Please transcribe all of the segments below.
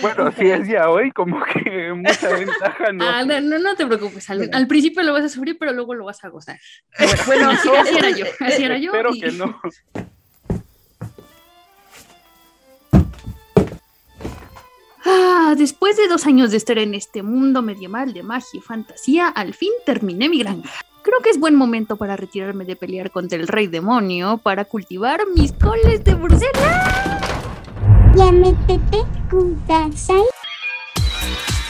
Bueno, si es ya hoy, como que mucha ventaja no. Ah, no, no, te preocupes. Al, principio lo vas a sufrir, pero luego lo vas a gozar. Bueno, así, era yo. Así era yo. Espero que no. Ah, después de dos años de estar en este mundo medieval de magia y fantasía, al fin terminé mi granja. Creo que es buen momento para retirarme de pelear contra el rey demonio para cultivar mis coles de Bruselas.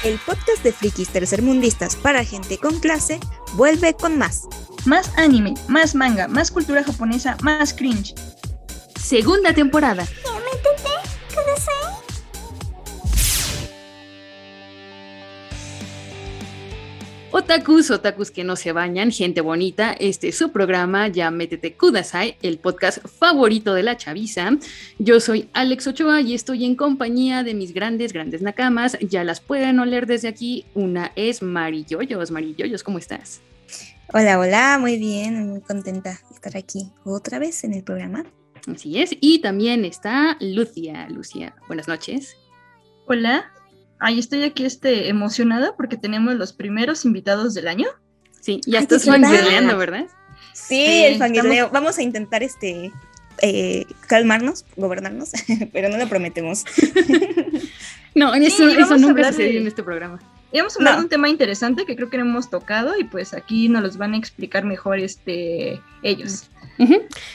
El podcast de frikis tercermundistas para gente con clase vuelve con más. Más anime, más manga, más cultura japonesa, más cringe. Segunda temporada. Otakus, otakus que no se bañan, gente bonita, este es su programa, ya métete Kudasai, el podcast favorito de la chaviza. Yo soy Alex Ochoa y estoy en compañía de mis grandes, grandes nakamas, ya las pueden oler desde aquí. Una es Marilloyos, Marilloyos, ¿cómo estás? Hola, hola, muy bien, muy contenta de estar aquí otra vez en el programa. Así es, y también está Lucia, Lucia, buenas noches. Hola, Ay, estoy aquí este, emocionada porque tenemos los primeros invitados del año. Sí, ya estás fangirleando, ¿verdad? Sí, el fangirleo. Vamos a intentar este eh, calmarnos, gobernarnos, pero no lo prometemos. no, eso, eso nunca sucedió en este programa. Y vamos a hablar de un tema interesante que creo que no hemos tocado y pues aquí nos los van a explicar mejor este, ellos.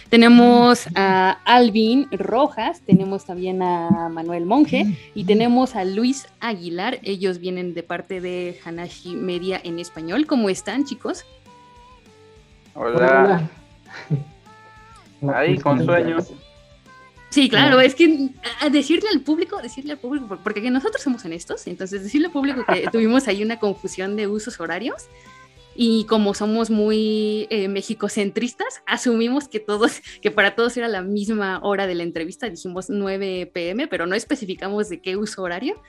Tenemos a Alvin Rojas, tenemos también a Manuel Monge y tenemos a Luis Aguilar. Ellos vienen de parte de Hanashi Media en español. ¿Cómo están, chicos? Hola. Ahí pues, con sueños. Sí, claro, es que decirle al público, decirle al público, porque nosotros somos honestos, entonces decirle al público que tuvimos ahí una confusión de usos horarios, y como somos muy eh, mexicocentristas, asumimos que todos, que para todos era la misma hora de la entrevista, dijimos 9 pm, pero no especificamos de qué uso horario.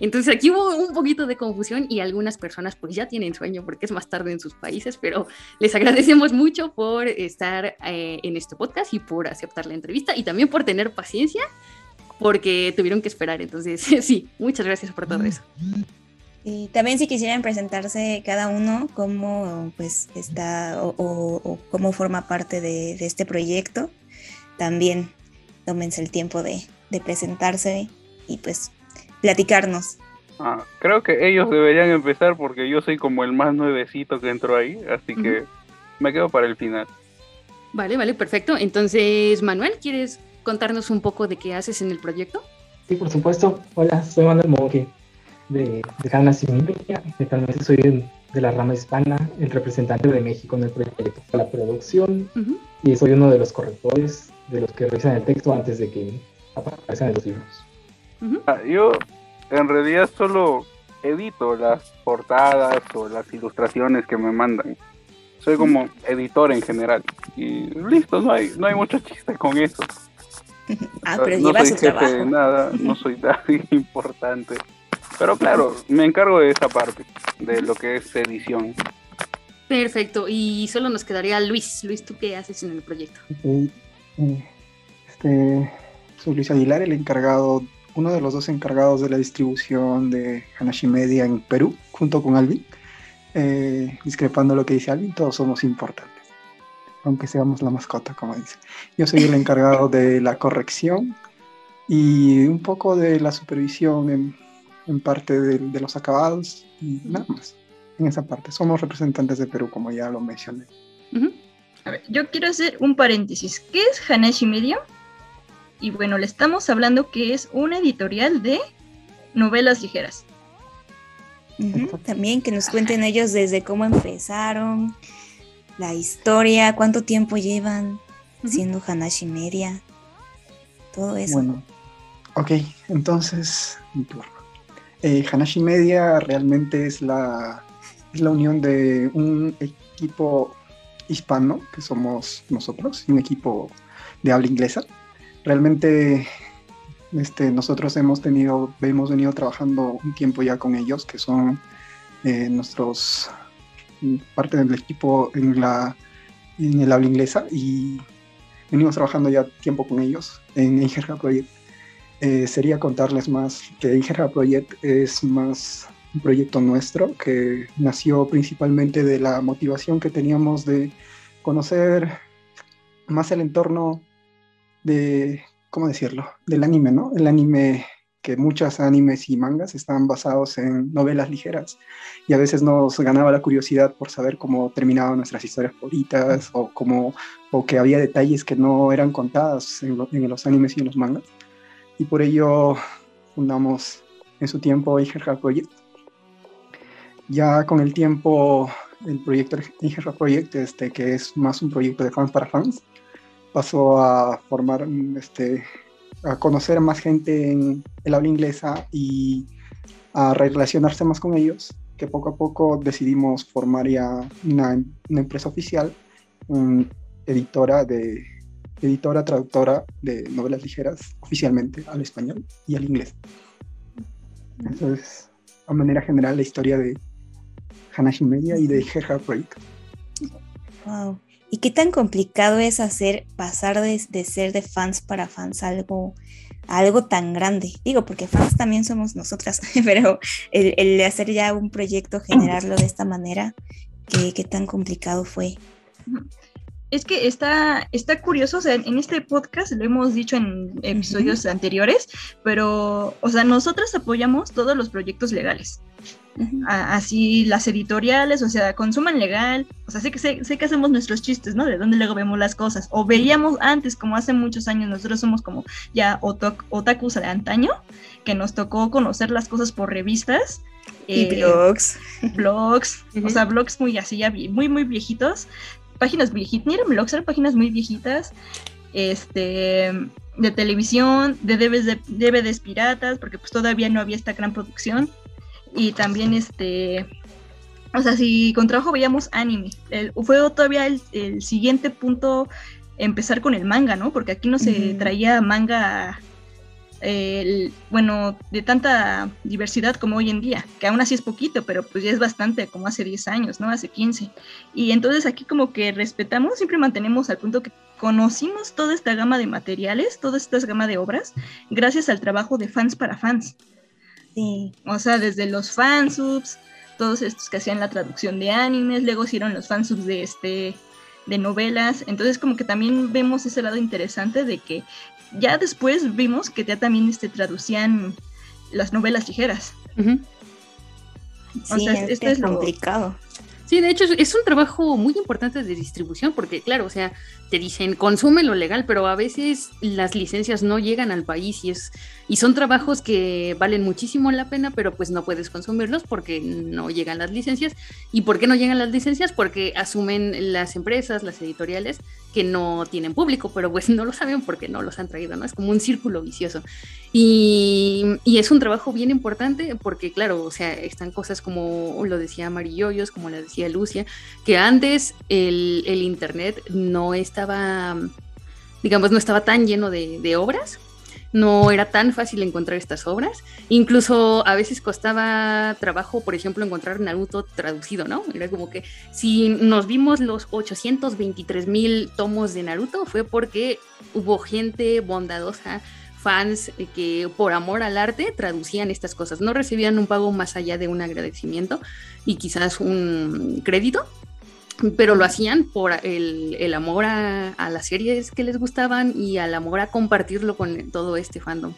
Entonces aquí hubo un poquito de confusión y algunas personas pues ya tienen sueño porque es más tarde en sus países, pero les agradecemos mucho por estar eh, en este podcast y por aceptar la entrevista y también por tener paciencia porque tuvieron que esperar. Entonces sí, muchas gracias por todo eso. Y también si quisieran presentarse cada uno, cómo pues está o, cómo forma parte de, este proyecto, también tómense el tiempo de, presentarse y pues platicarnos. Ah, creo que ellos deberían empezar porque yo soy como el más nuevecito que entró ahí, así que me quedo para el final. Vale, vale, perfecto. Entonces, Manuel, ¿quieres contarnos un poco de qué haces en el proyecto? Sí, por supuesto. Hola, soy Manuel Moque de, de Hanna Actualmente soy de, la rama hispana, el representante de México en el proyecto de la producción y soy uno de los correctores de los que revisan el texto antes de que aparezcan en los libros. Ah, yo en realidad solo edito las portadas o las ilustraciones que me mandan. Soy como editor en general. Y listo, no hay, no hay mucho chiste con eso. ah, pero no soy jefe de nada, no soy tan importante. Pero claro, me encargo de esa parte, de lo que es edición. Perfecto, y solo nos quedaría Luis. Luis, ¿tú qué haces en el proyecto? Este, soy Luis Aguilar, el encargado, uno de los dos encargados de la distribución de Hanashi Media en Perú, junto con Alvin. Eh, discrepando lo que dice Alvin, todos somos importantes, aunque seamos la mascota, como dice. Yo soy el encargado de la corrección y un poco de la supervisión en en parte de, los acabados y nada más. En esa parte. Somos representantes de Perú, como ya lo mencioné. A ver, yo quiero hacer un paréntesis. ¿Qué es Hanashi Media? Y bueno, le estamos hablando que es una editorial de novelas ligeras. También que nos cuenten ellos desde cómo empezaron, la historia, cuánto tiempo llevan siendo Hanashi Media, todo eso. Bueno, ok, entonces, eh, Hanashi Media realmente es la, la unión de un equipo hispano, que somos nosotros, y un equipo de habla inglesa. Realmente este, nosotros hemos tenido, hemos venido trabajando un tiempo ya con ellos, que son eh, nuestros parte del equipo en la en el habla inglesa y venimos trabajando ya tiempo con ellos en Ingerga Project. Eh, sería contarles más que Ingerha Project es más un proyecto nuestro que nació principalmente de la motivación que teníamos de conocer más el entorno de, ¿cómo decirlo?, del anime, ¿no? El anime que muchos animes y mangas están basados en novelas ligeras y a veces nos ganaba la curiosidad por saber cómo terminaban nuestras historias favoritas o, cómo, o que había detalles que no eran contadas en, los animes y en los mangas. Y por ello fundamos en su tiempo Ingerha Project. Ya con el tiempo el proyecto Ingerha Project, este, que es más un proyecto de fans para fans, pasó a formar este, a conocer más gente en el habla inglesa y a relacionarse más con ellos, que poco a poco decidimos formar ya una, empresa oficial, una editora de editora traductora de novelas ligeras oficialmente al español y al inglés. Eso es a manera general la historia de Hanashi Media y de Jeja Project. Wow. ¿Y qué tan complicado es hacer pasar de, ser de fans para fans algo, algo tan grande? Digo, porque fans también somos nosotras, pero el, hacer ya un proyecto, generarlo de esta manera, ¿qué, qué tan complicado fue? Es que está, está curioso, o sea, en este podcast lo hemos dicho en episodios anteriores, pero, o sea, nosotros apoyamos todos los proyectos legales así las editoriales, o sea, consuman legal, o sea, sé que, sé, que hacemos nuestros chistes, ¿no? De dónde luego vemos las cosas, o veíamos antes, como hace muchos años, nosotros somos como ya otakus de antaño, que nos tocó conocer las cosas por revistas. Y eh, blogs. Blogs, o sea, blogs muy así, ya muy, muy viejitos, páginas viejitas, ni eran blogs, eran páginas muy viejitas, este de televisión, de DVDs, DVDs piratas, porque pues todavía no había esta gran producción. Y también este o sea si con trabajo veíamos anime fue todavía el, siguiente punto empezar con el manga no porque aquí no se traía manga bueno de tanta diversidad como hoy en día que aún así es poquito pero pues ya es bastante como hace 10 años no hace 15 y entonces aquí como que respetamos siempre mantenemos al punto que conocimos toda esta gama de materiales toda esta gama de obras gracias al trabajo de fans para fans. O sea, desde los fansubs, todos estos que hacían la traducción de animes, luego hicieron los fansubs de este de novelas, entonces como que también vemos ese lado interesante de que ya después vimos que ya también este, traducían las novelas ligeras. o sea, esto es, complicado. Sí, de hecho es un trabajo muy importante de distribución porque, claro, o sea, te dicen consume lo legal, pero a veces las licencias no llegan al país y es y son trabajos que valen muchísimo la pena, pero pues no puedes consumirlos porque no llegan las licencias. ¿Y por qué no llegan las licencias? Porque asumen las empresas, las editoriales que no tienen público, pero pues no lo saben porque no los han traído, ¿no? Es como un círculo vicioso. Y, es un trabajo bien importante porque, claro, o sea, están cosas como lo decía Marilloyos, como lo decía Lucia, que antes el, Internet no estaba, digamos, no estaba tan lleno de, obras, no era tan fácil encontrar estas obras. Incluso a veces costaba trabajo, por ejemplo, encontrar Naruto traducido, ¿no? Era como que si nos vimos los 823 mil tomos de Naruto fue porque hubo gente bondadosa, fans que por amor al arte traducían estas cosas. No recibían un pago más allá de un agradecimiento y quizás un crédito, pero lo hacían por el, amor a, las series que les gustaban y al amor a compartirlo con todo este fandom.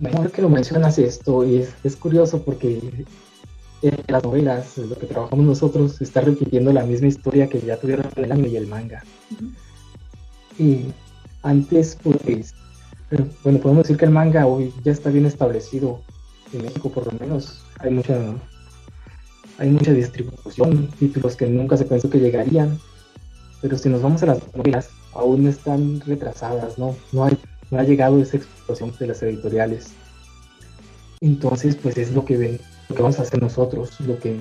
Mejor que lo mencionas esto, y es, curioso porque en las novelas, lo que trabajamos nosotros, está repitiendo la misma historia que ya tuvieron el anime y el manga. Y antes, pues, bueno, podemos decir que el manga hoy ya está bien establecido en México, por lo menos. Hay mucha hay mucha distribución, títulos que nunca se pensó que llegarían, pero si nos vamos a las novelas, aún están retrasadas, ¿no? No, hay, no ha llegado esa explosión de las editoriales. Entonces, pues es lo que, ven, lo que vamos a hacer nosotros, lo que,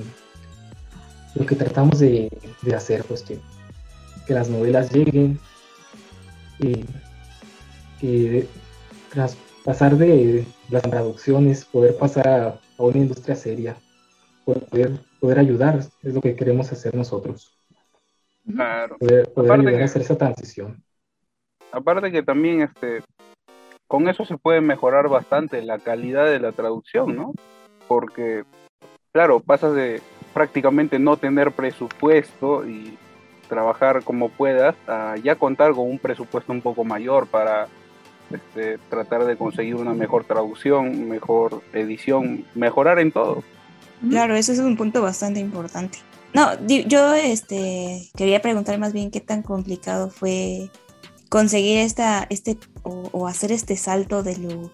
lo que tratamos de, hacer, pues que, que, las novelas lleguen, y que tras pasar de las traducciones, poder pasar a una industria seria, poder, poder ayudar, es lo que queremos hacer nosotros. Claro. Poder, ayudar a hacer esa transición. Aparte que también este con eso se puede mejorar bastante la calidad de la traducción, ¿no? Porque, claro, pasas de prácticamente no tener presupuesto y trabajar como puedas a ya contar con un presupuesto un poco mayor para este, tratar de conseguir una mejor traducción, mejor edición, mejorar en todo. Claro, eso es un punto bastante importante. No, yo este, quería preguntar más bien qué tan complicado fue conseguir esta, este, o, hacer este salto de lo,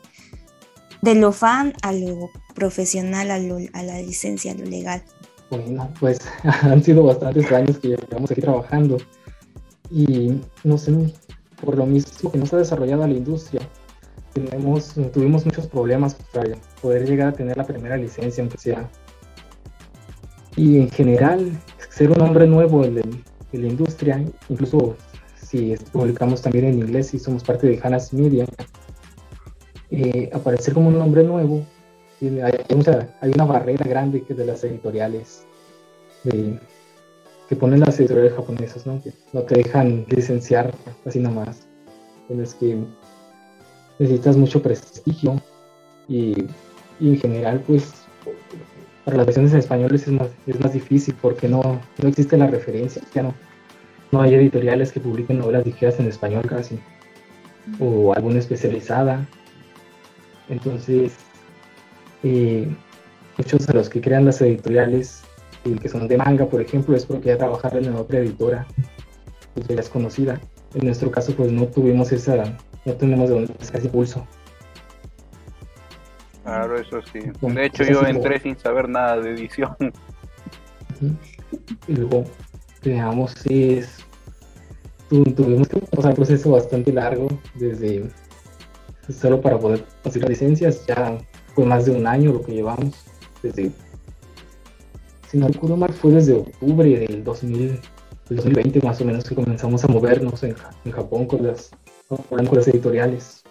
de lo fan a lo profesional, a, a la licencia, a lo legal. Bueno, pues han sido bastantes años que llevamos aquí trabajando y no sé, por lo mismo que no se ha desarrollado la industria, tenemos, tuvimos muchos problemas para poder llegar a tener la primera licencia, aunque sea y en general, ser un hombre nuevo en, la industria, incluso si publicamos también en inglés y somos parte de Hanas Media, eh, aparecer como un hombre nuevo, hay, una barrera grande que de las editoriales que ponen las editoriales japonesas, ¿no? que no te dejan licenciar así nomás. Tienes que necesitas mucho prestigio y en general pues para las versiones en español es más, es más difícil porque no, no existe la referencia, ya no, no hay editoriales que publiquen novelas ligeras en español casi, o alguna especializada. Entonces, eh, muchos de los que crean las editoriales, y que son de manga, por ejemplo, es porque ya trabajar en la otra editora, pues ya es conocida. En nuestro caso, pues no tuvimos esa, no tenemos de dónde ese impulso. Claro, eso sí. De hecho, yo entré sin saber nada de edición. Y luego, veamos, es. Tuvimos que pasar un proceso bastante largo, desde solo para poder conseguir licencias, ya fue más de un año lo que llevamos, desde. Si no recuerdo mal, fue desde octubre del 2000, 2020 más o menos que comenzamos a movernos en, en Japón con las, con las editoriales.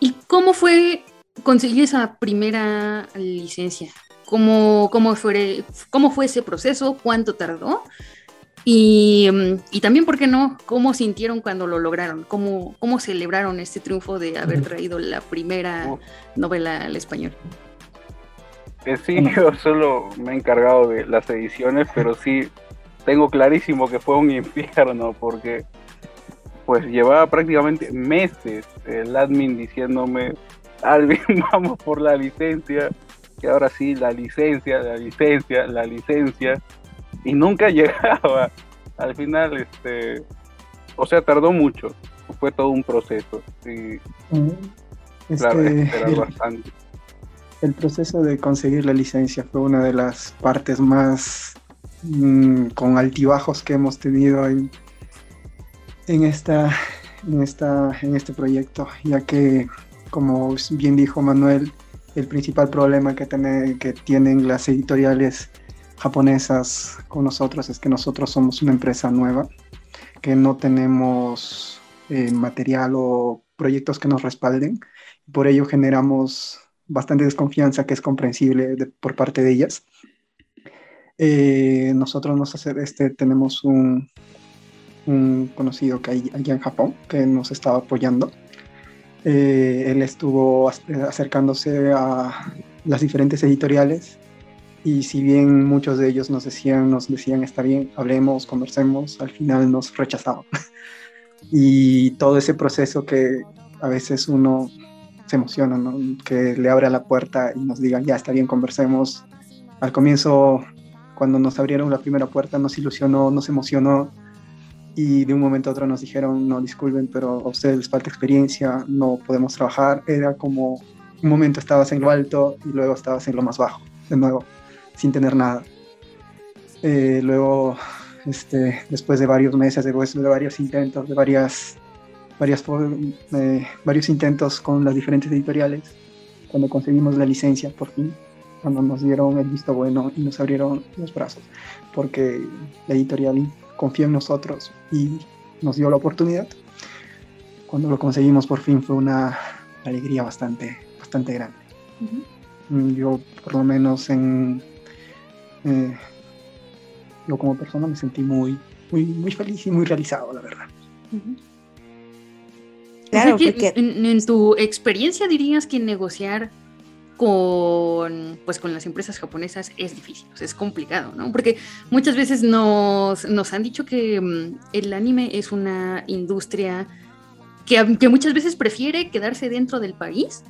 ¿Y cómo fue conseguir esa primera licencia? ¿Cómo, cómo, fue, cómo fue ese proceso? ¿Cuánto tardó? Y, y, también, ¿por qué no? ¿Cómo sintieron cuando lo lograron? ¿Cómo, cómo celebraron este triunfo de haber traído la primera novela al español? Eh, sí, yo solo me he encargado de las ediciones, pero sí tengo clarísimo que fue un infierno porque pues llevaba prácticamente meses el admin diciéndome, Alvin, vamos por la licencia, y ahora sí, la licencia, la licencia, la licencia, y nunca llegaba. Al final, este, o sea, tardó mucho, fue todo un proceso. Y, claro, el, bastante. El proceso de conseguir la licencia fue una de las partes más mm, con altibajos que hemos tenido en, en, esta, en, esta, en este proyecto, ya que, como bien dijo Manuel, el principal problema que, que tienen las editoriales japonesas con nosotros es que nosotros somos una empresa nueva, que no tenemos eh, material o proyectos que nos respalden. Por ello generamos bastante desconfianza que es comprensible por parte de ellas. Eh, nosotros nos este, tenemos un, un conocido que hay allá en Japón que nos estaba apoyando. Eh, él estuvo acercándose a las diferentes editoriales y si bien muchos de ellos nos decían, nos decían está bien, hablemos, conversemos, al final nos rechazaban. y todo ese proceso que a veces uno se emociona, que le abra la puerta y nos digan ya está bien, conversemos. Al comienzo, cuando nos abrieron la primera puerta, nos ilusionó, nos emocionó y de un momento a otro nos dijeron, no, disculpen, pero a ustedes les falta experiencia, no podemos trabajar. Era como un momento estabas en lo alto y luego estabas en lo más bajo, de nuevo, sin tener nada. Eh, luego, este, después de varios meses, después de varios intentos, de varias, varias, eh, varios intentos con las diferentes editoriales, cuando conseguimos la licencia, por fin, cuando nos dieron el visto bueno y nos abrieron los brazos, porque la editorial confió en nosotros y nos dio la oportunidad. Cuando lo conseguimos por fin fue una alegría bastante, bastante grande. Mm, yo por lo menos en... Eh, yo como persona me sentí muy, muy, muy feliz y muy realizado, la verdad. Claro, porque... en, tu experiencia dirías que negociar con, pues, con las empresas japonesas es difícil, es complicado, ¿no? Porque muchas veces nos, nos han dicho que mm, el anime es una industria que, que, muchas veces prefiere quedarse dentro del país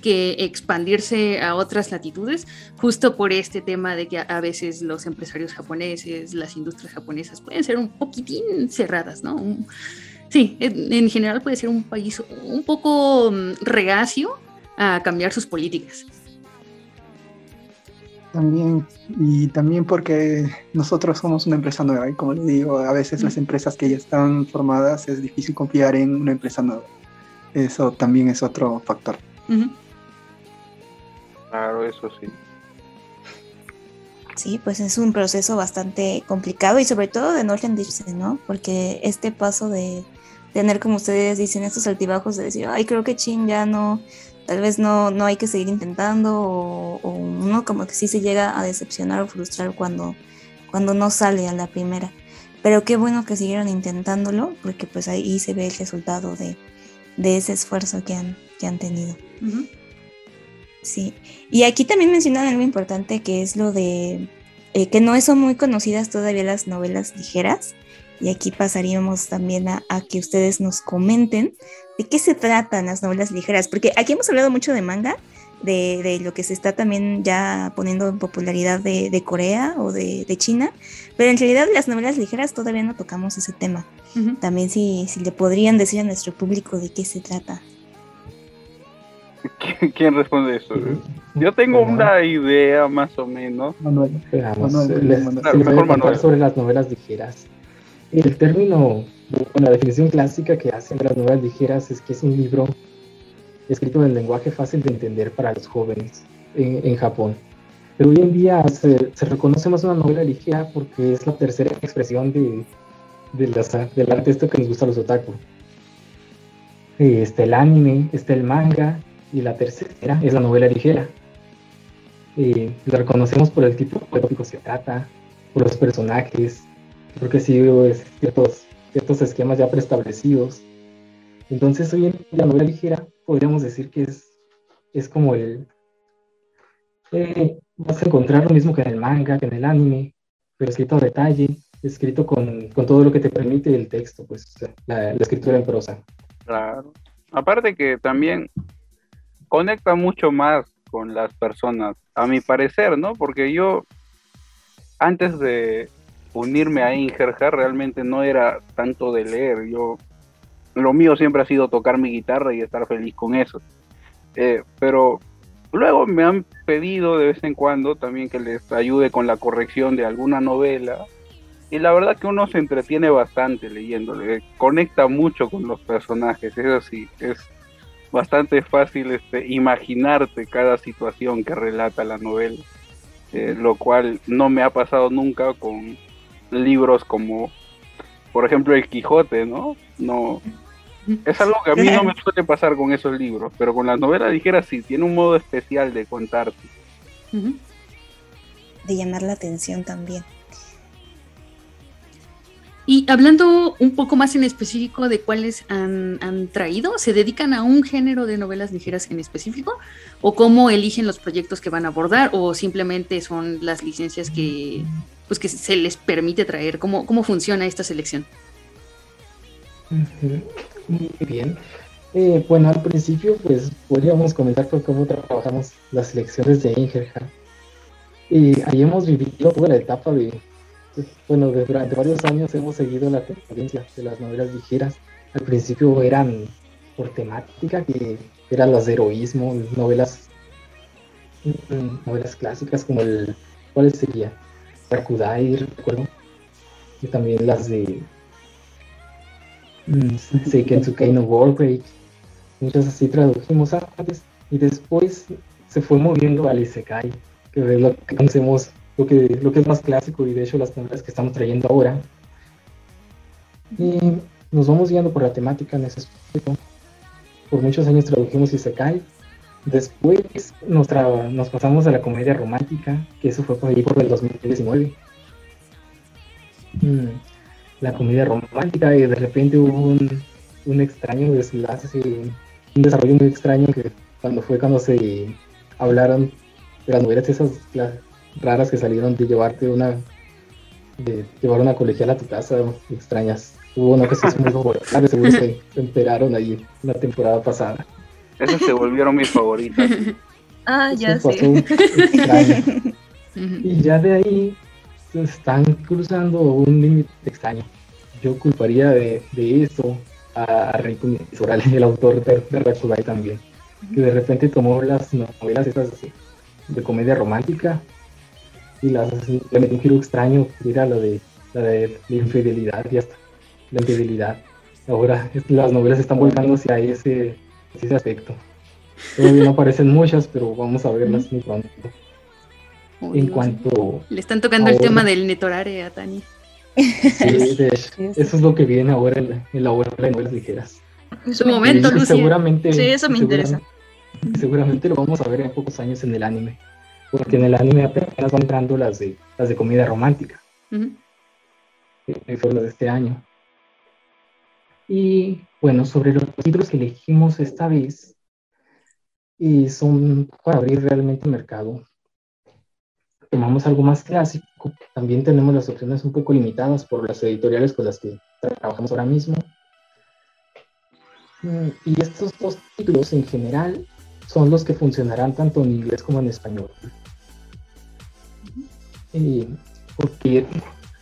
que expandirse a otras latitudes, justo por este tema de que a, veces los empresarios japoneses, las industrias japonesas pueden ser un poquitín cerradas, ¿no? sí, en general puede ser un país un poco mm, reacio a cambiar sus políticas. También, y también porque nosotros somos una empresa nueva y como le digo, a veces las empresas que ya están formadas es difícil confiar en una empresa nueva. Eso también es otro factor. Claro, eso sí. Sí, pues es un proceso bastante complicado y sobre todo de no rendirse, ¿no? Porque este paso de tener, como ustedes dicen, estos altibajos de decir, ay, creo que Chin ya no, tal vez no, no hay que seguir intentando o, uno como que sí se llega a decepcionar o frustrar cuando, cuando no sale a la primera. Pero qué bueno que siguieron intentándolo porque pues ahí se ve el resultado de, ese esfuerzo que han, que han tenido. Sí, y aquí también mencionan algo importante que es lo de eh, que no son muy conocidas todavía las novelas ligeras. Y aquí pasaríamos también a, que ustedes nos comenten de qué se tratan las novelas ligeras, porque aquí hemos hablado mucho de manga, de, lo que se está también ya poniendo en popularidad de, Corea o de, China, pero en realidad las novelas ligeras todavía no tocamos ese tema. También si, si le podrían decir a nuestro público de qué se trata. ¿Quién responde eso? Yo tengo una idea más o menos. Manuel. Manuel, sobre las novelas ligeras. El término, la definición clásica que hacen de las novelas ligeras es que es un libro escrito en lenguaje fácil de entender para los jóvenes en, Japón. Pero hoy en día se, reconoce más una novela ligera porque es la tercera expresión de, de del arte esto que nos gusta a los otaku. Eh, está el anime, está el manga y la tercera es la novela ligera. Eh, la reconocemos por el tipo de que se trata, por los personajes, porque sigue ciertos, ciertos esquemas ya preestablecidos. Entonces, hoy en la novela ligera podríamos decir que es, es como el... Eh, vas a encontrar lo mismo que en el manga, que en el anime, pero escrito a detalle, escrito con, con todo lo que te permite el texto, pues la escritura en prosa. Claro. Aparte que también conecta mucho más con las personas, a mi parecer, ¿no? Porque yo, antes de, unirme a Ingerja realmente no era tanto de leer. Yo, lo mío siempre ha sido tocar mi guitarra y estar feliz con eso. Eh, pero luego me han pedido de vez en cuando también que les ayude con la corrección de alguna novela. Y la verdad que uno se entretiene bastante leyéndole, conecta mucho con los personajes, eso sí, es bastante fácil este, imaginarte cada situación que relata la novela, eh, lo cual no me ha pasado nunca con libros como, por ejemplo, El Quijote, ¿no? No. Es algo que a mí no me suele pasar con esos libros, pero con las novelas ligeras sí, tiene un modo especial de contarte. De llamar la atención también. Y hablando un poco más en específico de cuáles han, han, traído, ¿se dedican a un género de novelas ligeras en específico? ¿O cómo eligen los proyectos que van a abordar? ¿O simplemente son las licencias que, pues que se les permite traer? ¿Cómo, cómo funciona esta selección? Muy bien. Eh, bueno, al principio, pues podríamos comentar por cómo trabajamos las selecciones de Ingerja. Y ahí hemos vivido toda la etapa de, pues, bueno, durante varios años hemos seguido la tendencia de las novelas ligeras. Al principio eran por temática, que eran las de heroísmo, novelas, mm, novelas clásicas como el, ¿cuál sería? Rakudai, recuerdo. Y también las de mm, Seiken Tsukei no Warbreak. Muchas así tradujimos antes. Y después se fue moviendo al Isekai, que es lo que conocemos, lo que, lo que es más clásico y de hecho las novelas que estamos trayendo ahora. Y nos vamos guiando por la temática en ese aspecto. Por muchos años tradujimos Isekai. Después nos, nos pasamos a la comedia romántica, que eso fue por ahí por el 2019. Mm, la comedia romántica y de repente hubo un, un extraño desenlace, un desarrollo muy extraño que cuando fue cuando se hablaron de las novelas esas raras que salieron de llevarte una de llevar una colegial a tu casa extrañas hubo una cosa muy favorable seguro se, enteraron ahí la temporada pasada esas se volvieron mis favoritas. Ah ya sé. y ya de ahí se están cruzando un límite extraño. Yo culparía de, de eso a, Rico el autor de, de también que de repente tomó las novelas esas de comedia romántica y las, le metió un giro extraño, era lo de la de la infidelidad y hasta la infidelidad. Ahora las novelas están volcando hacia ese, ese aspecto. Todavía no aparecen muchas, pero vamos a verlas muy pronto. en cuanto. Le están tocando el tema del netorare a Tani. Sí, eso es lo que viene ahora en, en la obra de novelas ligeras. En su momento, Lucia. Seguramente, sí, eso me interesa. Seguramente lo vamos a ver en pocos años en el anime. Porque en el anime apenas van entrando las de, las de comida romántica. Eso es lo de este año. Y bueno, sobre los títulos que elegimos esta vez, y son para abrir realmente el mercado. Tomamos algo más clásico. También tenemos las opciones un poco limitadas por las editoriales con las que trabajamos ahora mismo. Mm, y estos dos títulos en general son los que funcionarán tanto en inglés como en español. porque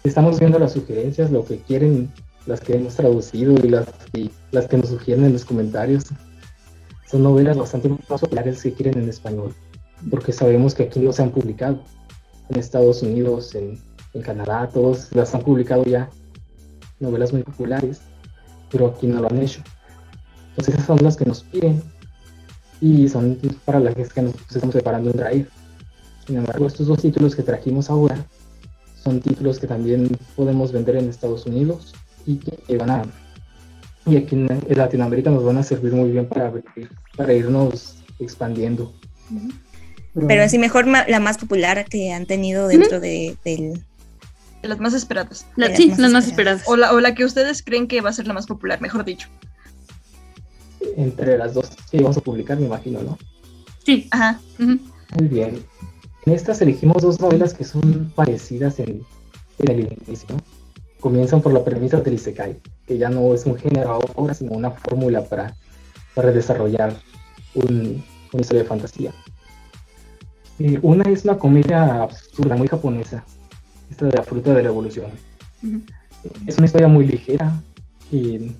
estamos viendo las sugerencias, lo que quieren, las que hemos traducido y las, las que nos sugieren en los comentarios. Son novelas bastante más populares que quieren en español, porque sabemos que aquí no se han publicado. En Estados Unidos, en, en Canadá, todos las han publicado ya, novelas muy populares, pero aquí no lo han hecho. Entonces esas son las que nos piden y son para las que nos estamos preparando en Drive. Sin embargo, estos dos títulos que trajimos ahora son títulos que también podemos vender en Estados Unidos y que van a y aquí en, Latinoamérica nos van a servir muy bien para, para irnos expandiendo. Pero así mejor la más popular que han tenido dentro de, del... De las más esperadas. sí, las más esperadas. O, la, o la que ustedes creen que va a ser la más popular, mejor dicho entre las dos que vamos a publicar, me imagino, ¿no? Sí. Ajá. Muy bien. En estas elegimos dos novelas que son parecidas en, el inicio. Comienzan por la premisa del Isekai, que ya no es un género ahora, sino una fórmula para, para desarrollar un, una historia de fantasía. Eh, una es una comedia absurda, muy japonesa, esta de la fruta de la evolución. Es una historia muy ligera y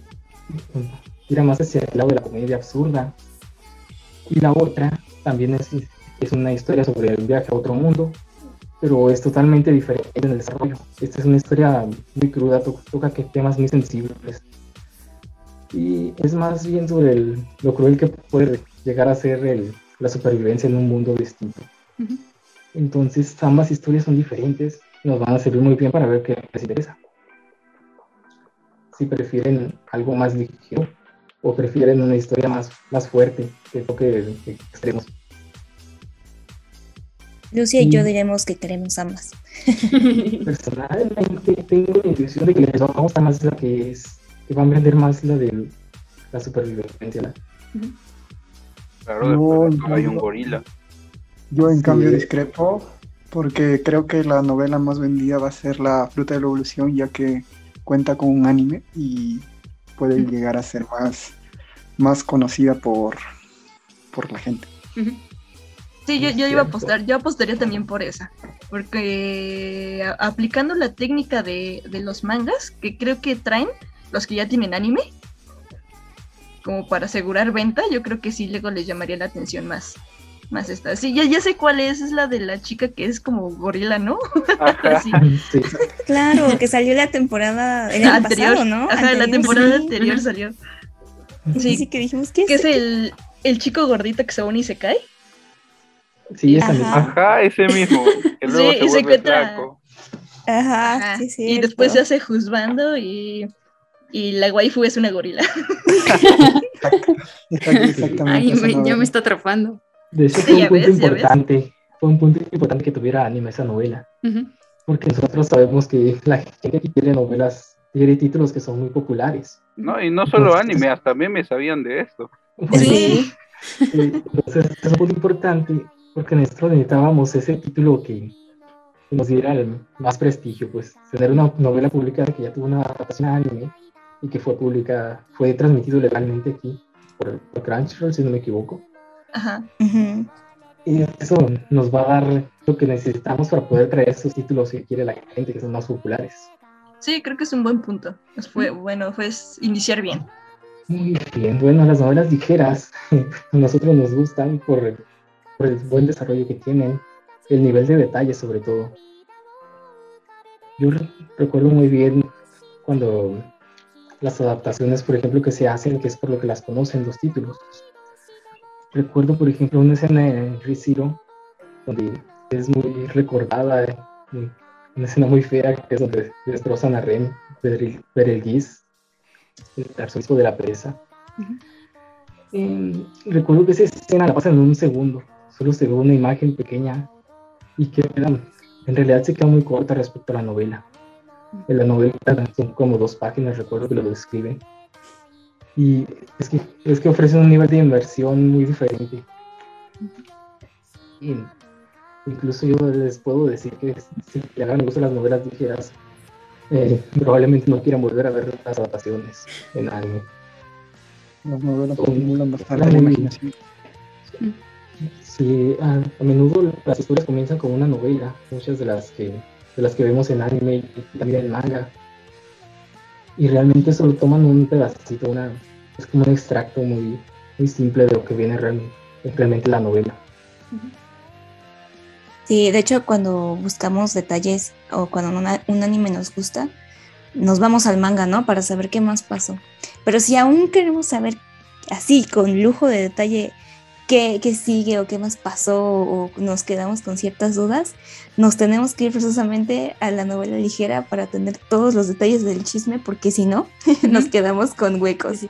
tira más hacia el lado de la comedia absurda. Y la otra también es, es una historia sobre el viaje a otro mundo, pero es totalmente diferente en el desarrollo. Esta es una historia muy cruda, toca que temas muy sensibles. Y es más bien sobre lo cruel que puede llegar a ser la supervivencia en un mundo distinto. Entonces, ambas historias son diferentes nos van a servir muy bien para ver qué les interesa. Si prefieren algo más ligero, o prefieren una historia más, más fuerte que toque extremos. Lucia y yo diremos que queremos ambas. Personalmente tengo la intuición de que les va a gustar más la que es, que van a vender más la de la supervivencia. Claro, hay un gorila. Yo en cambio discrepo porque creo que la novela más vendida va a ser La fruta de la evolución ya que cuenta con un anime y puede llegar a ser más, más conocida por, por la gente. Sí, yo, yo, iba a apostar, yo apostaría también por esa, porque aplicando la técnica de, los mangas, que creo que traen los que ya tienen anime, como para asegurar venta, yo creo que sí luego les llamaría la atención más, más esta. Sí, ya, ya sé cuál es, es la de la chica que es como gorila, ¿no? Claro, que salió la temporada el anterior, pasado, ¿no? Ajá, la temporada anterior salió. Sí, sí, que dijimos que es. es el, el, chico gordito que se une y se cae. Sí, ese mismo. Ajá, ese mismo. Que luego sí, se y se encuentra. Ajá, Ajá. Sí, sí. Y después se hace juzgando y, y la waifu es una gorila. Ay, me, ya me está atrapando. De hecho, fue un punto importante. Fue un punto importante que tuviera anime esa novela. Porque nosotros sabemos que la gente que quiere novelas, quiere títulos que son muy populares. No, y no solo anime, hasta me sabían de esto. Sí. Entonces es muy importante porque nosotros necesitábamos ese título que nos diera el más prestigio, pues tener una novela publicada que ya tuvo una adaptación a anime y que fue publicada, fue transmitido legalmente aquí por, por Crunchyroll, si no me equivoco. Ajá. Y eso nos va a dar lo que necesitamos para poder traer esos títulos que quiere la gente, que son más populares. Sí, creo que es un buen punto. Nos fue, bueno, fue iniciar bien. Muy bien, bueno, las novelas ligeras a nosotros nos gustan por, por el buen desarrollo que tienen, el nivel de detalle sobre todo. Yo recuerdo muy bien cuando las adaptaciones, por ejemplo, que se hacen, que es por lo que las conocen los títulos. Recuerdo, por ejemplo, una escena en Riziro, donde es muy recordada, una escena muy fea, que es donde destrozan a Ren, Berelguis, el arzobispo de la presa. recuerdo que esa escena la pasan en un segundo, solo se ve una imagen pequeña y que en realidad se queda muy corta respecto a la novela. En la novela son como dos páginas, recuerdo que lo describen. Y es que, es que ofrece un nivel de inversión muy diferente. incluso yo les puedo decir que si le hagan gusto las novelas ligeras, eh, probablemente no quieran volver a ver las adaptaciones en anime. Las novelas estimulan bastante la imaginación. Sí, a, menudo las historias comienzan con una novela, muchas de las que, de las que vemos en anime y también en manga. Y realmente solo toman un pedacito, una, es como un extracto muy, muy simple de lo que viene realmente la novela. Sí, de hecho cuando buscamos detalles o cuando un anime nos gusta, nos vamos al manga, ¿no? Para saber qué más pasó. Pero si aún queremos saber así, con lujo de detalle, qué, qué, sigue o qué más pasó o nos quedamos con ciertas dudas, nos tenemos que ir precisamente a la novela ligera para tener todos los detalles del chisme, porque si no, nos quedamos con huecos.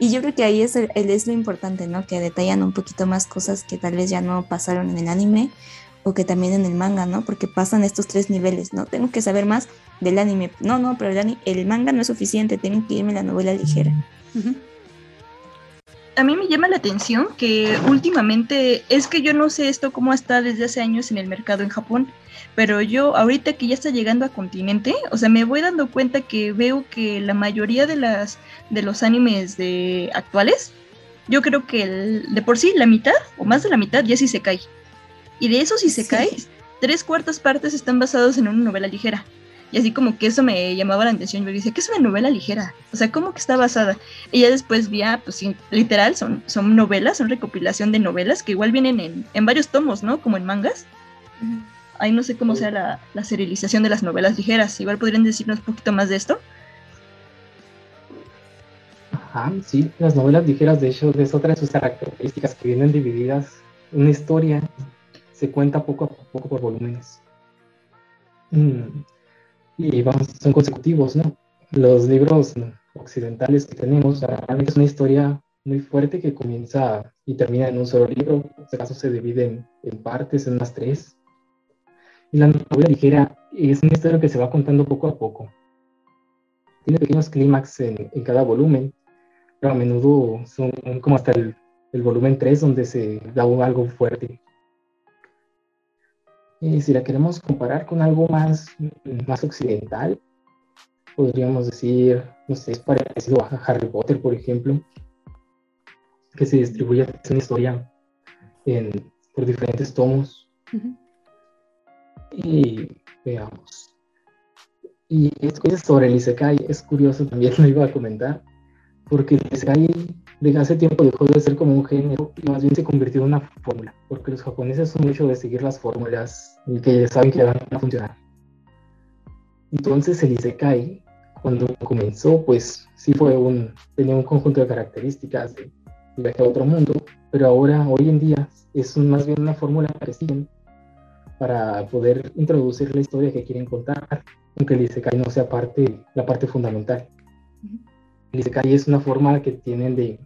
Y yo creo que ahí es, el, es lo importante, ¿no? Que detallan un poquito más cosas que tal vez ya no pasaron en el anime o que también en el manga, ¿no? Porque pasan estos tres niveles, ¿no? Tengo que saber más del anime. No, no, pero el, el manga no es suficiente, tengo que irme a la novela ligera a mí me llama la atención que últimamente, es que yo no sé esto cómo está desde hace años en el mercado en Japón, pero yo ahorita que ya está llegando a continente, o sea, me voy dando cuenta que veo que la mayoría de las de los animes de actuales, yo creo que de por sí la mitad o más de la mitad ya sí se cae. Y de esos si se cae, tres cuartas partes están basados en una novela ligera. Y así como que eso me llamaba la atención. Yo dije, ¿qué es una novela ligera? O sea, ¿cómo que está basada? Y ya después vi, ah, pues literal, son, son novelas, son recopilación de novelas que igual vienen en, en varios tomos, ¿no? Como en mangas. Ahí no sé cómo sea la, la, serialización de las novelas ligeras. Igual podrían decirnos un poquito más de esto. Ajá, sí, las novelas ligeras, de hecho, es otra de sus características que vienen divididas. Una historia se cuenta poco a poco por volúmenes. Mm, y son consecutivos, ¿no? Los libros occidentales que tenemos, realmente es una historia muy fuerte que comienza y termina en un solo libro, en este caso se divide en, partes, en unas tres. Y la novela ligera es una historia que se va contando poco a poco. Tiene pequeños clímax en, en, cada volumen, pero a menudo son como hasta el, el volumen 3 donde se da algo fuerte. Y si la queremos comparar con algo más, más occidental, podríamos decir, no sé, es parecido a Harry Potter, por ejemplo, que se distribuye una historia en, por diferentes tomos. Y veamos. Y es sobre el Isekai, es curioso, también lo iba a comentar, porque Isekai desde hace tiempo dejó de ser como un género y más bien se convirtió en una fórmula, porque los japoneses son mucho de seguir las fórmulas y que saben que van a funcionar. Entonces el Isekai, cuando comenzó, pues sí fue un, tenía un conjunto de características de viaje a otro mundo, pero ahora, hoy en día, es más bien una fórmula que siguen para poder introducir la historia que quieren contar, aunque el Isekai no sea parte, la parte fundamental. El Isekai es una forma que tienen de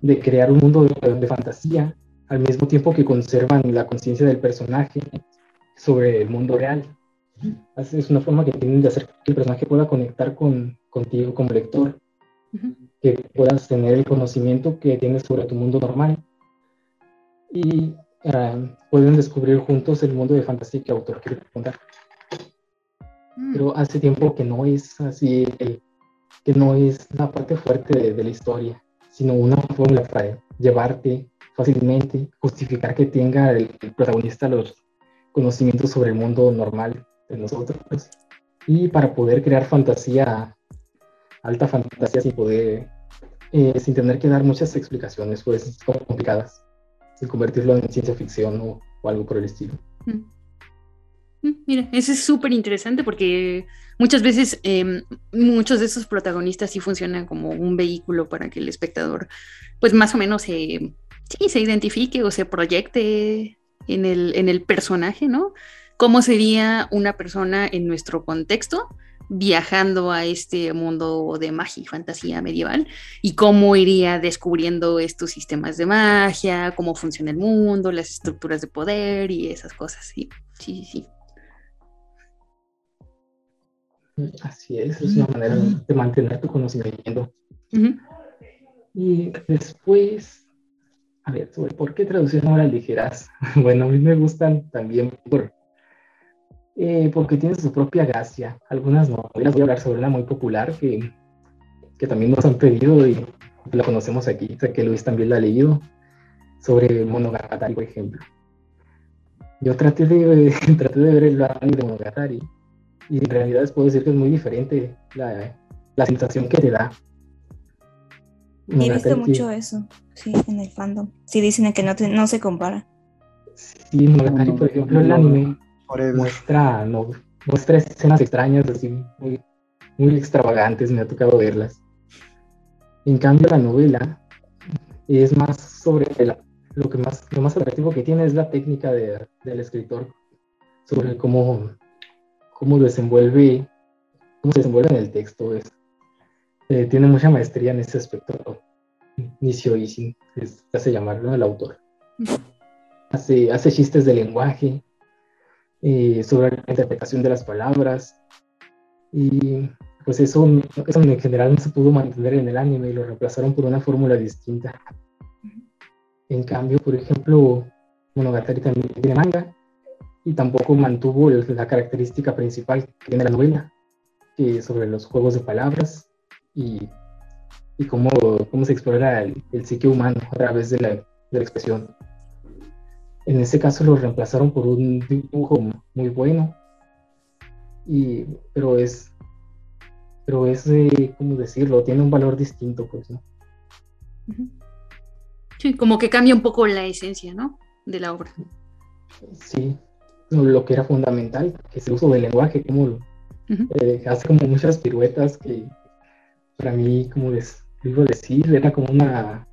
de crear un mundo de, fantasía, al mismo tiempo que conservan la conciencia del personaje sobre el mundo real. Es una forma que tienen de hacer que el personaje pueda conectar con, contigo como lector que puedas tener el conocimiento que tienes sobre tu mundo normal y uh, pueden descubrir juntos el mundo de fantasía que el autor quiere contar. Mm. Pero hace tiempo que no es así, el, que no es la parte fuerte de, de la historia, sino una fórmula para llevarte fácilmente, justificar que tenga el, el, protagonista los conocimientos sobre el mundo normal de nosotros y para poder crear fantasía, alta fantasía sin poder, eh, sin tener que dar muchas explicaciones pues complicadas sin convertirlo en ciencia ficción o, algo por el estilo. Mm. Mm, mira, eso es súper interesante porque muchas veces em, muchos de esos protagonistas sí funcionan como un vehículo para que el espectador pues más o menos se, se identifique o se proyecte en el, en el personaje, ¿no? ¿Cómo sería una persona en nuestro contexto? viajando a este mundo de magia y fantasía medieval y cómo iría descubriendo estos sistemas de magia, cómo funciona el mundo, las estructuras de poder y esas cosas. Sí, sí, sí. Así es, es una manera de mantener tu conocimiento. Y después, a ver, por qué traducción ahora ligeras. Bueno, a mí me gustan también por eh, porque tiene su propia gracia. Algunas novelas, voy a hablar sobre una muy popular que, que también nos han pedido y la conocemos aquí, sé que Luis también la ha leído, sobre Monogatari, por ejemplo. Yo traté de, traté de ver el anime de Monogatari y en realidad les puedo decir que es muy diferente la, la sensación que te da. He visto mucho eso, sí, en el fandom. Sí, dicen que no, no se compara. Sí, Monogatari, por ejemplo, el anime muestra, no, muestra escenas extrañas, así muy, muy extravagantes, me ha tocado verlas. En cambio, la novela es más sobre lo que más, lo más atractivo que tiene es la técnica de, del escritor, sobre cómo, cómo desenvuelve, cómo se desenvuelve en el texto. Es, eh, tiene mucha maestría en ese aspecto. Nishio Isin, se hace llamar el autor. Hace, hace chistes de lenguaje, eh, sobre la interpretación de las palabras. Y pues eso, eso en general no se pudo mantener en el anime y lo reemplazaron por una fórmula distinta. En cambio, por ejemplo, Monogatari también tiene manga y tampoco mantuvo la característica principal que tiene la novela, que sobre los juegos de palabras y, y cómo, cómo se explora el, el psique humano a través de la, de la expresión. En ese caso lo reemplazaron por un dibujo muy bueno, y, pero es, pero es, eh, ¿cómo decirlo? Tiene un valor distinto, pues, ¿no? Sí, como que cambia un poco la esencia, ¿no? De la obra. Sí, lo que era fundamental, que es el uso del lenguaje, como eh, hace como muchas piruetas que para mí, como les digo decir, era como una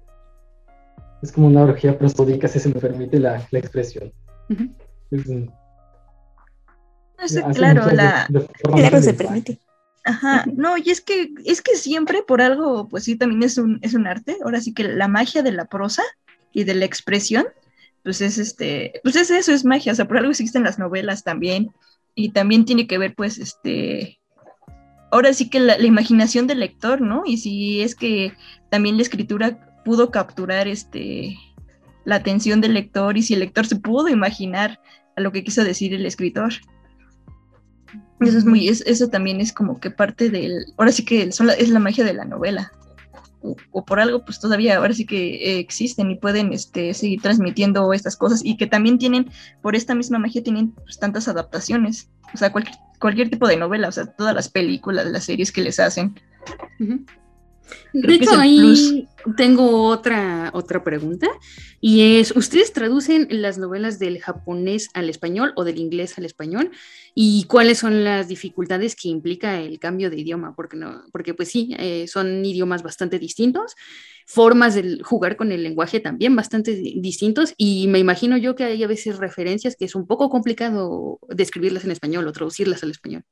es como una orgía prostódica, si se me permite la, expresión. claro, la... Claro, se permite. Ajá, no, y es que, es que siempre por algo, pues sí, también es un, es un arte. Ahora sí que la magia de la prosa y de la expresión, pues es este, pues es eso, es magia. O sea, por algo existen las novelas también. Y también tiene que ver, pues, este, ahora sí que la, la imaginación del lector, ¿no? Y si es que también la escritura pudo capturar este, la atención del lector y si el lector se pudo imaginar a lo que quiso decir el escritor. Eso es muy, eso también es como que parte del, ahora sí que es la magia de la novela. O, por algo, pues todavía ahora sí que eh, existen y pueden este, seguir transmitiendo estas cosas y que también tienen, por esta misma magia, tienen pues, tantas adaptaciones. O sea, cualquier, cualquier tipo de novela, o sea, todas las películas, las series que les hacen. De hecho, ahí tengo otra, otra pregunta y es, ¿ustedes traducen las novelas del japonés al español o del inglés al español? ¿Y cuáles son las dificultades que implica el cambio de idioma? Porque, no, porque pues sí, eh, son idiomas bastante distintos, formas de jugar con el lenguaje también bastante distintos y me imagino yo que hay a veces referencias que es un poco complicado describirlas en español o traducirlas al español.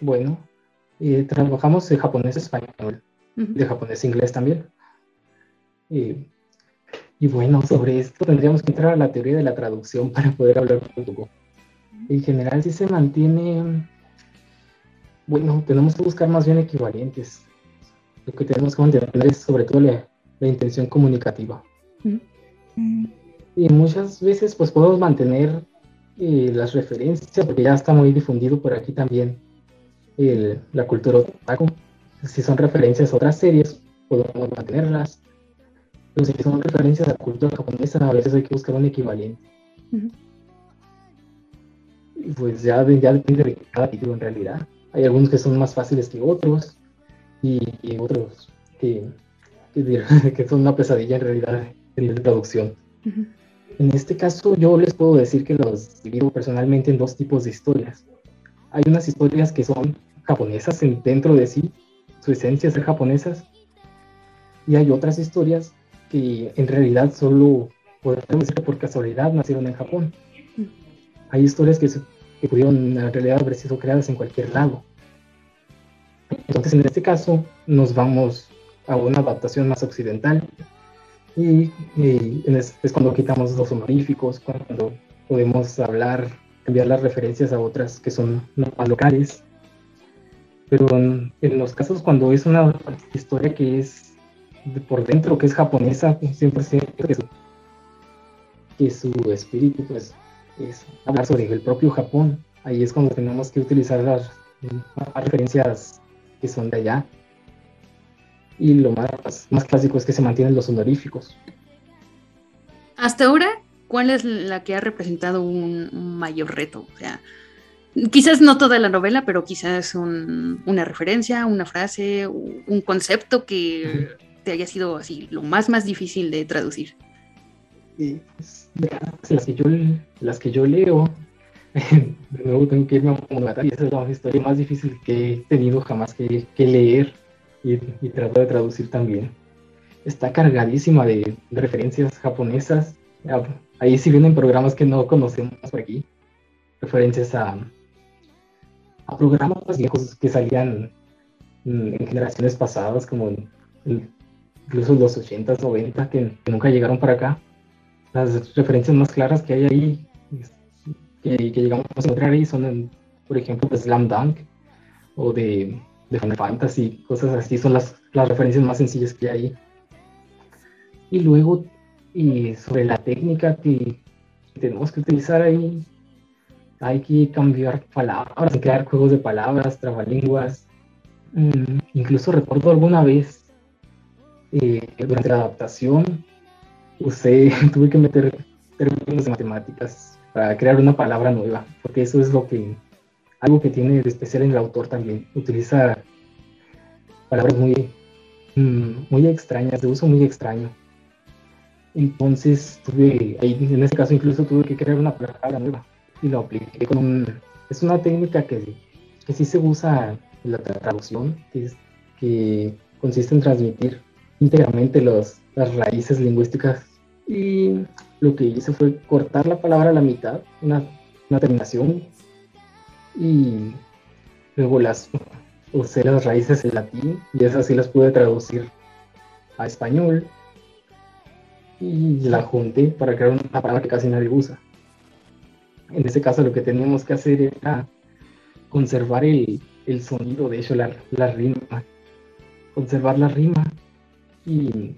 Bueno, eh, trabajamos de japonés español, de japonés inglés también. y bueno, sobre esto tendríamos que entrar a la teoría de la traducción para poder hablar un poco. En general, si se mantiene, bueno, tenemos que buscar más bien equivalentes. Lo que tenemos que mantener es sobre todo la, intención comunicativa. Mm. Y muchas veces pues podemos mantener eh, las referencias, porque ya está muy difundido por aquí también la cultura otaku. Si son referencias a otras series, podemos mantenerlas. Pero si son referencias a la cultura japonesa, a veces hay que buscar un equivalente. Pues ya, ya depende de cada título en realidad. Hay algunos que son más fáciles que otros y, otros que, que, son una pesadilla en realidad en la traducción. En este caso yo les puedo decir que los divido personalmente en dos tipos de historias. Hay unas historias que son japonesas dentro de sí, su esencia es ser japonesas, y hay otras historias que en realidad solo podemos decir que por casualidad nacieron en Japón. Hay historias que, que pudieron en realidad haber sido creadas en cualquier lado. Entonces, en este caso, nos vamos a una adaptación más occidental y, es, cuando quitamos los honoríficos, cuando podemos hablar, cambiar las referencias a otras que son más locales. Pero en, los casos cuando es una historia que es por dentro, que es japonesa, siempre que su, que su espíritu pues, es hablar sobre el propio Japón. Ahí es cuando tenemos que utilizar las referencias que son de allá. Y lo más, más clásico es que se mantienen los honoríficos. Hasta ahora, ¿cuál es la que ha representado un, mayor reto? O sea, quizás no toda la novela, pero quizás una referencia, una frase, un concepto que te haya sido así lo más más difícil de traducir. Sí, pues, las, que yo, las que yo leo de nuevo tengo que irme a Monogatari, esa es la historia más difícil que he tenido jamás que, leer y, y de traducir también. Está cargadísima de, referencias japonesas. Ahí sí vienen programas que no conocemos por aquí. Referencias a, a programas viejos que salían en, generaciones pasadas, como en, incluso los 80s, 90 que, que nunca llegaron para acá. Las referencias más claras que hay ahí que, llegamos a encontrar ahí son, por ejemplo, de Slam Dunk o de, de Final Fantasy, cosas así, son las, las referencias más sencillas que hay. Y luego, y sobre la técnica que tenemos que utilizar ahí, hay que cambiar palabras, crear juegos de palabras, trabalenguas. Mm, incluso recuerdo alguna vez, eh, durante la adaptación, usé, tuve que meter términos de matemáticas para crear una palabra nueva, porque eso es lo que, algo que tiene de especial en el autor también, utiliza palabras muy, mm, muy extrañas, de uso muy extraño. Entonces, tuve, ahí, en ese caso incluso tuve que crear una palabra nueva y lo apliqué con un, es una técnica que, que sí se usa en la traducción, que, es, que consiste en transmitir íntegramente los, las raíces lingüísticas y lo que hice fue cortar la palabra a la mitad, una, terminación, y luego las usé las raíces en latín y esas sí las pude traducir a español y la junté para crear una palabra que casi nadie usa. En este caso lo que teníamos que hacer era conservar el, sonido, de hecho la, la rima, conservar la rima y,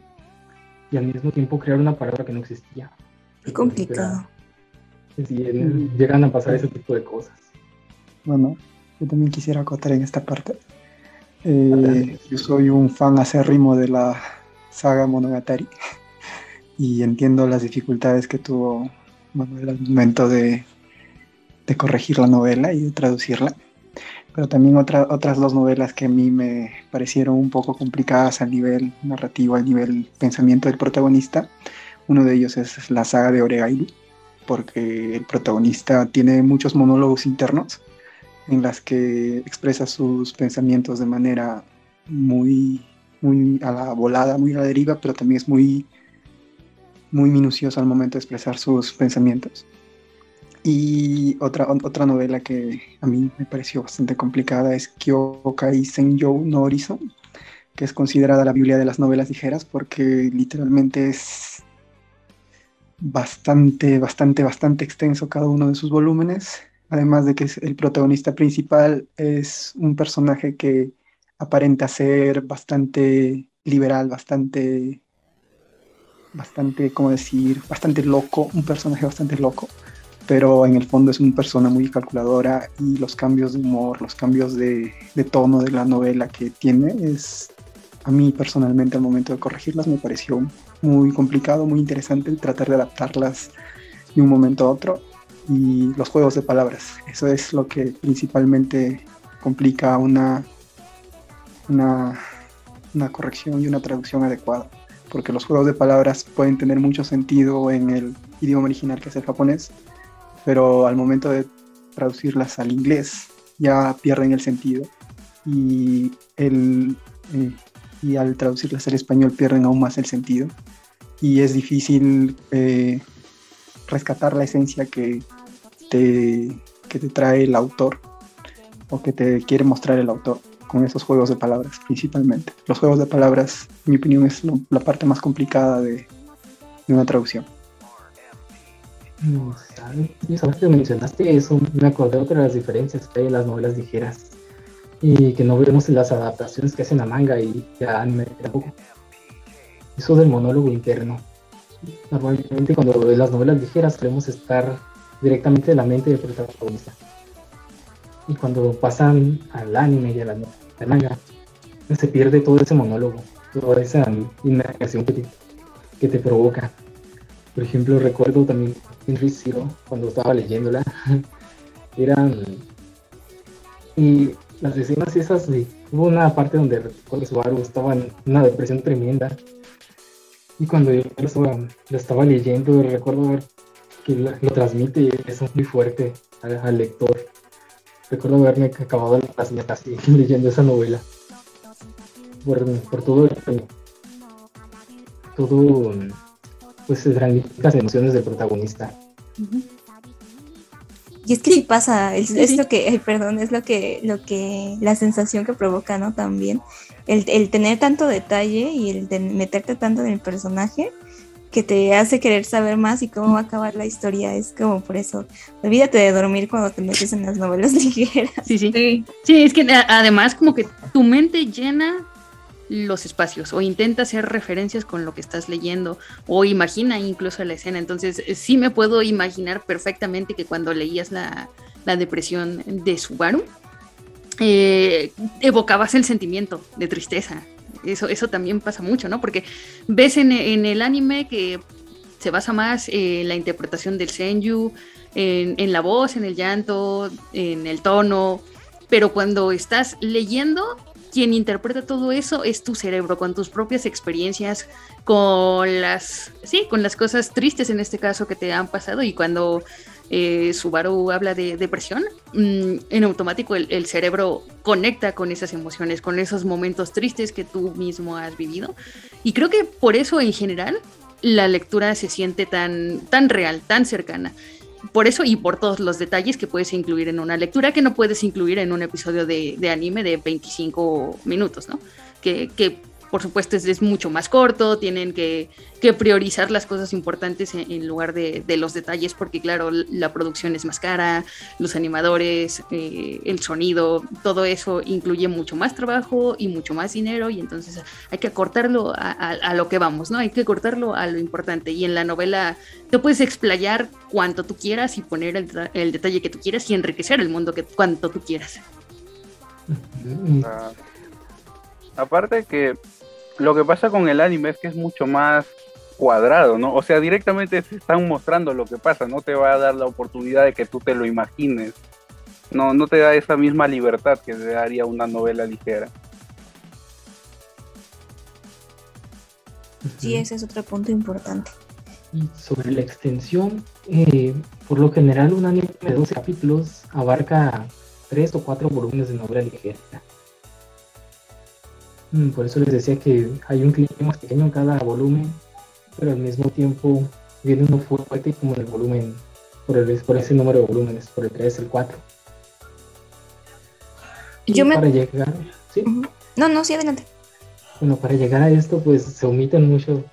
y al mismo tiempo crear una palabra que no existía. Es complicado. Sí, llegan a pasar ese tipo de cosas. Bueno, yo también quisiera acotar en esta parte. Eh, yo soy un fan acérrimo de la saga Monogatari y entiendo las dificultades que tuvo Manuel al momento de, de, corregir la novela y de traducirla. Pero también otra, otras dos novelas que a mí me parecieron un poco complicadas a nivel narrativo, a nivel pensamiento del protagonista, uno de ellos es la saga de Oregairu, porque el protagonista tiene muchos monólogos internos en las que expresa sus pensamientos de manera muy, muy a la volada, muy a la deriva, pero también es muy, muy minucioso al momento de expresar sus pensamientos. Y otra, otra novela que a mí me pareció bastante complicada es Kyokai Senjou no Horizon, que es considerada la Biblia de las novelas ligeras porque literalmente es bastante, bastante, bastante extenso cada uno de sus volúmenes. Además de que el protagonista principal es un personaje que aparenta ser bastante liberal, bastante, bastante, ¿cómo decir? Bastante loco, un personaje bastante loco, pero en el fondo es una persona muy calculadora y los cambios de humor, los cambios de, de tono de la novela que tiene es, a mí personalmente al momento de corregirlas me pareció muy complicado, muy interesante el tratar de adaptarlas de un momento a otro y los juegos de palabras. Eso es lo que principalmente complica una, una, una corrección y una traducción adecuada, porque los juegos de palabras pueden tener mucho sentido en el idioma original que es el japonés, pero al momento de traducirlas al inglés ya pierden el sentido. Y, el, eh, y al traducirlas al español pierden aún más el sentido. Y es difícil eh, rescatar la esencia que que te trae el autor o que te quiere mostrar el autor con esos juegos de palabras principalmente. Los juegos de palabras, en mi opinión, es la parte más complicada de, una traducción. No, ¿sabes? sabes que mencionaste eso, me acordé otra de las diferencias que en las novelas ligeras y que no vemos en las adaptaciones que hacen a manga y a anime tampoco. Eso del monólogo interno. Normalmente cuando en las novelas ligeras queremos estar directamente en la mente del protagonista. Y cuando pasan al anime y a la, manga, se pierde todo ese monólogo, toda esa inmersión que te, provoca. Por ejemplo, recuerdo también en Zero, cuando estaba leyéndola, eran. Y las escenas esas de. Hubo una parte donde recuerdo Subaru estaba en una depresión tremenda y cuando yo lo estaba, leyendo, recuerdo que lo, transmite eso muy fuerte al, lector. Recuerdo haberme acabado las así leyendo esa novela. Por, por todo el, todo pues las emociones del protagonista. Y es que sí pasa, es, lo que, perdón, es lo que, lo que, la sensación que provoca, ¿no? También, el, el tener tanto detalle y el de meterte tanto en el personaje que te hace querer saber más y cómo va a acabar la historia. Es como por eso, olvídate de dormir cuando te metes en las novelas ligeras. Sí, sí. Sí, sí es que además como que tu mente llena los espacios o intenta hacer referencias con lo que estás leyendo o imagina incluso la escena. Entonces eh, sí me puedo imaginar perfectamente que cuando leías la, depresión de Subaru, eh, evocabas el sentimiento de tristeza. Eso, eso también pasa mucho, ¿no? Porque ves en, el anime que se basa más en la interpretación del senju, en, en la voz, en el llanto, en el tono, pero cuando estás leyendo quien interpreta todo eso es tu cerebro, con tus propias experiencias, con las, sí, con las cosas tristes en este caso que te han pasado y cuando eh, Subaru habla de depresión, mm, en automático el, cerebro conecta con esas emociones, con esos momentos tristes que tú mismo has vivido. Y creo que por eso en general la lectura se siente tan, tan real, tan cercana por eso y por todos los detalles que puedes incluir en una lectura que no puedes incluir en un episodio de, anime de 25 minutos, ¿no? Que, que por supuesto es, mucho más corto, tienen que, priorizar las cosas importantes en, lugar de, los detalles, porque claro, la producción es más cara, los animadores, eh, el sonido, todo eso incluye mucho más trabajo y mucho más dinero, y entonces hay que acortarlo a, lo que vamos, ¿no? Hay que cortarlo a lo importante. Y en la novela te puedes explayar cuanto tú quieras y poner el, detalle que tú quieras y enriquecer el mundo que cuanto tú quieras. Ah, aparte que lo que pasa con el anime es que es mucho más cuadrado, ¿no? O sea, directamente se están mostrando lo que pasa, no te va a dar la oportunidad de que tú te lo imagines. No, no te da esa misma libertad que te daría una novela ligera. Sí, ese es otro punto importante. Y sobre la extensión, eh, por lo general un anime de 12 capítulos abarca 3 o 4 volúmenes de novela ligera. Mm, por eso les decía que hay un clima más pequeño en cada volumen, pero al mismo tiempo viene uno fuerte como en el volumen, por, el, por ese número de volúmenes, por el 3, el 4. Yo me... Para llegar, ¿sí? No, no, sí, adelante. Bueno, para llegar a esto, pues se omiten mucho,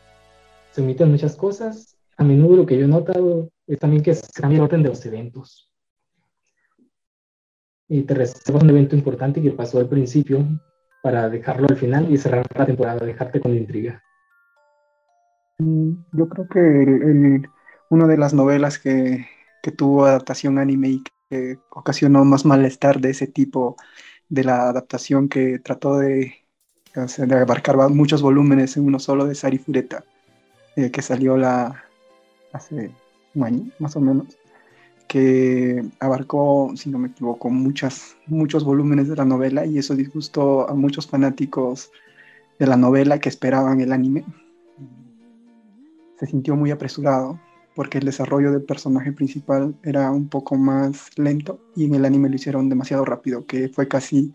se omiten muchas cosas. A menudo lo que yo he notado es también que se cambia el orden de los eventos. y te reservas un evento importante que pasó al principio para dejarlo al final y cerrar la temporada, dejarte con la intriga. Mm, yo creo que el, una de las novelas que, que, tuvo adaptación anime y que ocasionó más malestar de ese tipo de la adaptación que trató de, de abarcar muchos volúmenes en uno solo de Sari Fureta, eh, que salió la, hace un año más o menos que abarcó, si no me equivoco, muchas, muchos volúmenes de la novela y eso disgustó a muchos fanáticos de la novela que esperaban el anime. Se sintió muy apresurado porque el desarrollo del personaje principal era un poco más lento y en el anime lo hicieron demasiado rápido, que fue casi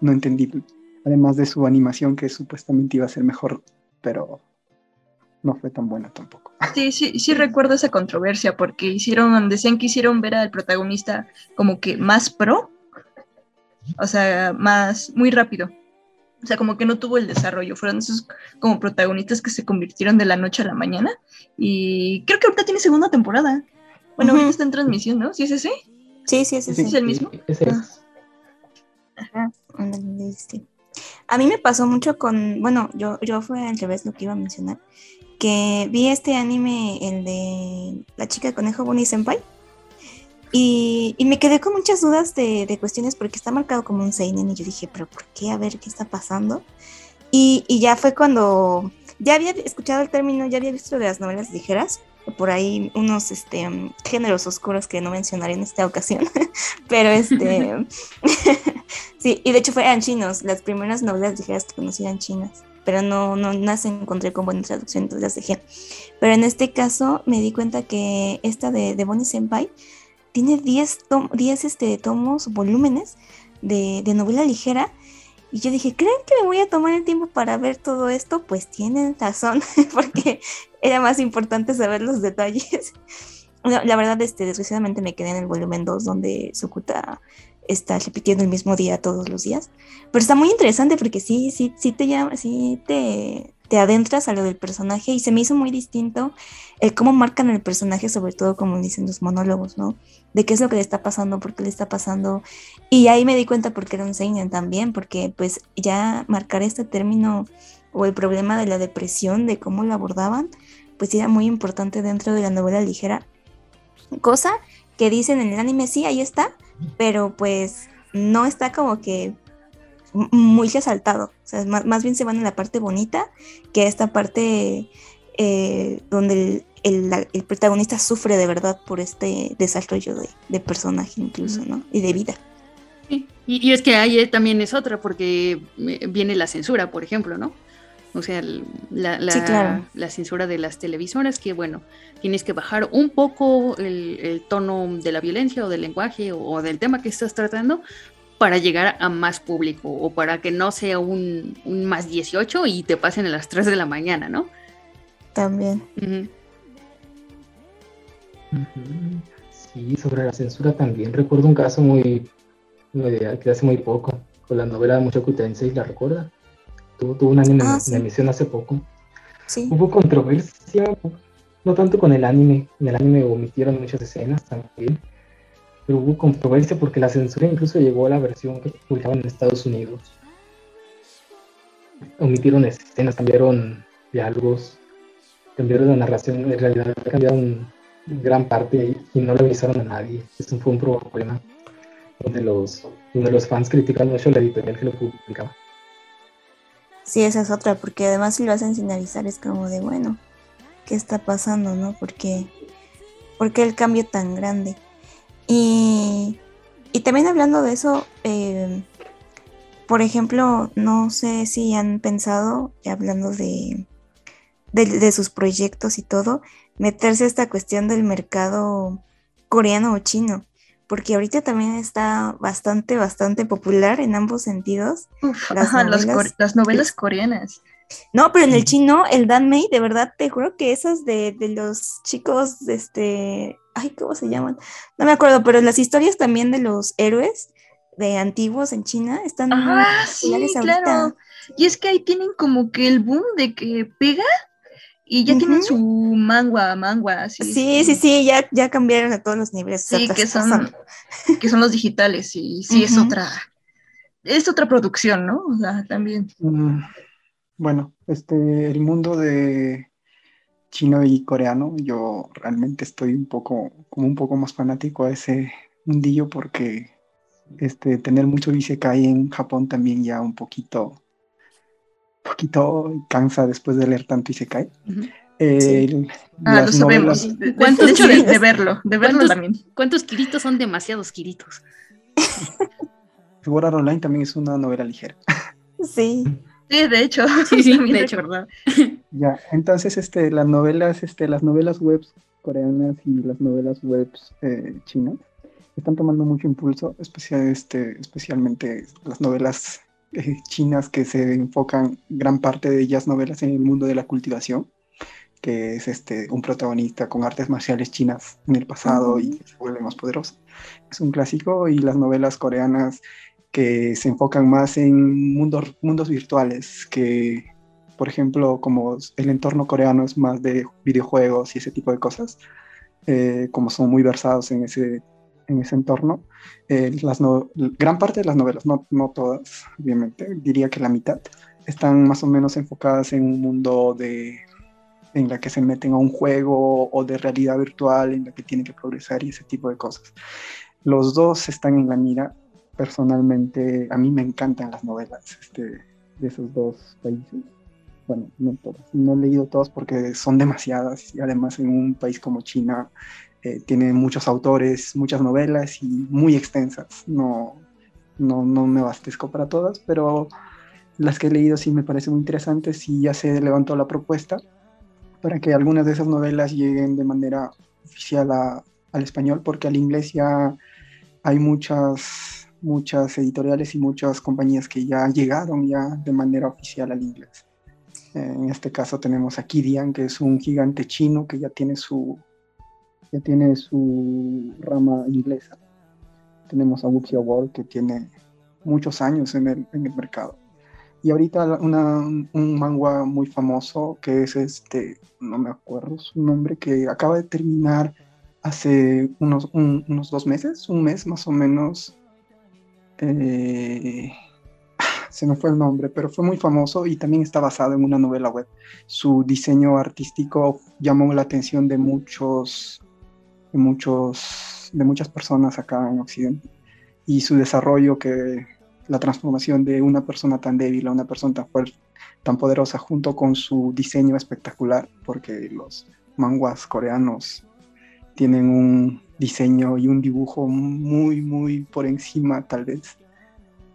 no entendible. Además de su animación que supuestamente iba a ser mejor, pero no fue tan buena tampoco. Sí, sí, sí recuerdo esa controversia porque hicieron, decían que hicieron ver al protagonista como que más pro, o sea, más, muy rápido. O sea, como que no tuvo el desarrollo. Fueron esos como protagonistas que se convirtieron de la noche a la mañana. Y creo que ahorita tiene segunda temporada. Bueno, ahorita está en transmisión, ¿no? ¿Sí es ese? Sí, sí, es ese. ¿Es el mismo? Ah. Ajá. A mí me pasó mucho con, bueno, yo, yo fue al revés lo que iba a mencionar que vi este anime, el de La chica conejo Bonnie Senpai, y, y, me quedé con muchas dudas de, de, cuestiones porque está marcado como un seinen y yo dije, pero ¿por qué? A ver qué está pasando. Y, y ya fue cuando ya había escuchado el término, ya había visto de las novelas ligeras, por ahí unos este, géneros oscuros que no mencionaré en esta ocasión, pero este, sí, y de hecho fueron chinos, las primeras novelas ligeras que conocí eran chinas pero no, no las encontré con buena traducción, entonces las dejé. Pero en este caso me di cuenta que esta de, de Bonnie Senpai tiene 10, 10 este, tomos, volúmenes de, de, novela ligera. Y yo dije, ¿creen que me voy a tomar el tiempo para ver todo esto? Pues tienen razón, porque era más importante saber los detalles. la verdad, este, desgraciadamente me quedé en el volumen 2, donde Sukuta está repitiendo el mismo día todos los días. Pero está muy interesante porque sí, sí, sí te llama, sí te, te adentras a lo del personaje y se me hizo muy distinto el cómo marcan el personaje, sobre todo como dicen los monólogos, ¿no? De qué es lo que le está pasando, por qué le está pasando. Y ahí me di cuenta porque era un seinen también, porque pues ya marcar este término o el problema de la depresión, de cómo lo abordaban, pues era muy importante dentro de la novela ligera. Cosa que dicen en el anime, sí, ahí está, pero pues no está como que muy resaltado. O sea, más, bien se van a la parte bonita que esta parte eh, donde el, protagonista sufre de verdad por este desarrollo de, de personaje incluso, ¿no? Y de vida. Sí. Y, y, es que ahí también es otra, porque eh, viene la censura, por ejemplo, ¿no? O sea, la, la, censura de las televisoras, que bueno, tienes que bajar un poco el, tono de la violencia o del lenguaje o, del tema que estás tratando para llegar a más público o para que no sea un, más 18 y te pasen a las 3 de la mañana, ¿no? También. Sí, sobre la censura también. Recuerdo un caso muy, que hace muy poco, con la novela de Mucho y ¿la recuerda? Tuvo, un anime ah, en emisión hace poco. Hubo controversia, no tanto con el anime, en el anime omitieron muchas escenas también, pero hubo controversia porque la censura incluso llegó a la versión que publicaban en Estados Unidos. Omitieron escenas, cambiaron diálogos, cambiaron la narración, en realidad cambiaron gran parte y no le avisaron a nadie. Eso fue un problema donde los, donde los fans critican mucho la editorial que lo publicaba. Sí, esa es otra, porque además si lo hacen sin avisar es como de, bueno, ¿qué está pasando, no? Porque, porque el cambio tan grande. Y, y también hablando de eso, eh, por ejemplo, no sé si han pensado, hablando de, de, de, sus proyectos y todo, meterse a esta cuestión del mercado coreano o chino porque ahorita también está bastante, bastante popular en ambos sentidos. las, novelas, las, novelas coreanas. No, pero en el chino, el Danmei, de verdad te juro que esas de, de, los chicos, este, ay, ¿cómo se llaman? No me acuerdo, pero las historias también de los héroes de antiguos en China están ah, sí, claro. Y es que ahí tienen como que el boom de que pega Y ya tienen su mangua, mangua, sí. Sí, sí, sí, ya, ya cambiaron a todos los niveles. Sí, que son, que son los digitales, y sí, es otra, es otra producción, ¿no? O sea, también. Mm, bueno, este, el mundo de chino y coreano, yo realmente estoy un poco, como un poco más fanático a ese mundillo porque este, tener mucho isekai en Japón también ya un poquito poquito cansa después de leer tanto Isekai. Eh, ah, lo sabemos. ¿Cuántos hecho de, verlo, de verlo también. ¿Cuántos kiritos son demasiados kiritos? Sword Online también es una novela ligera. Sí. Sí, de hecho. Sí, sí, de hecho. ¿verdad? Ya, entonces este, las novelas, este, las novelas webs coreanas y las novelas webs eh, chinas están tomando mucho impulso, especial, este, especialmente las novelas eh, chinas que se enfocan gran parte de ellas novelas en el mundo de la cultivación, que es este, un protagonista con artes marciales chinas en el pasado y se vuelve más poderoso. Es un clásico y las novelas coreanas que se enfocan más en mundos, mundos virtuales, que por ejemplo como el entorno coreano es más de videojuegos y ese tipo de cosas, eh, como son muy versados en ese en ese entorno. Eh, las gran parte de las novelas, no, no todas, obviamente, diría que la mitad, están más o menos enfocadas en un mundo de, en la que se meten a un juego o de realidad virtual en la que tienen que progresar y ese tipo de cosas. Los dos están en la mira. Personalmente, a mí me encantan las novelas este, de esos dos países. Bueno, no todas, no he leído todas porque son demasiadas y además en un país como China eh, tiene muchos autores, muchas novelas y muy extensas. No, no, no me abastezco para todas, pero las que he leído sí me parecen muy interesantes y ya se levantó la propuesta para que algunas de esas novelas lleguen de manera oficial al español, porque al inglés ya hay muchas, muchas editoriales y muchas compañías que ya llegaron ya de manera oficial al inglés. En este caso tenemos a Kidian, que es un gigante chino que ya tiene su, ya tiene su rama inglesa. Tenemos a Wuxia World que tiene muchos años en el, en el mercado. Y ahorita una, un manga muy famoso que es este, no me acuerdo su nombre, que acaba de terminar hace unos, unos dos meses, un mes más o menos. Eh, se me fue el nombre, pero fue muy famoso y también está basado en una novela web. Su diseño artístico llamó la atención de muchos de, muchos, de muchas personas acá en Occidente. Y su desarrollo, que la transformación de una persona tan débil a una persona tan fuerte, tan poderosa, junto con su diseño espectacular, porque los manguas coreanos tienen un diseño y un dibujo muy, muy por encima, tal vez.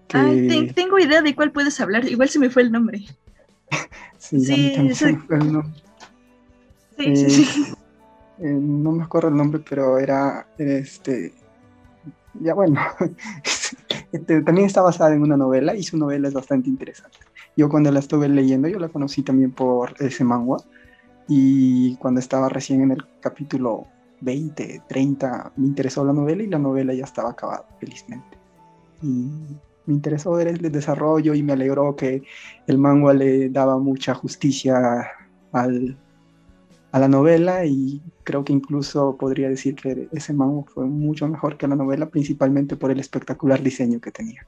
tengo idea de cuál puedes hablar, igual se me fue el nombre. sí, sí, se me fue el nombre. Sí, sí, sí. Eh, no me acuerdo el nombre, pero era, este, ya bueno, este, también está basada en una novela y su novela es bastante interesante. Yo cuando la estuve leyendo, yo la conocí también por ese manga y cuando estaba recién en el capítulo 20, 30, me interesó la novela y la novela ya estaba acabada, felizmente. Y me interesó ver el desarrollo y me alegró que el manga le daba mucha justicia al, a la novela y creo que incluso podría decir que ese manga fue mucho mejor que la novela, principalmente por el espectacular diseño que tenía.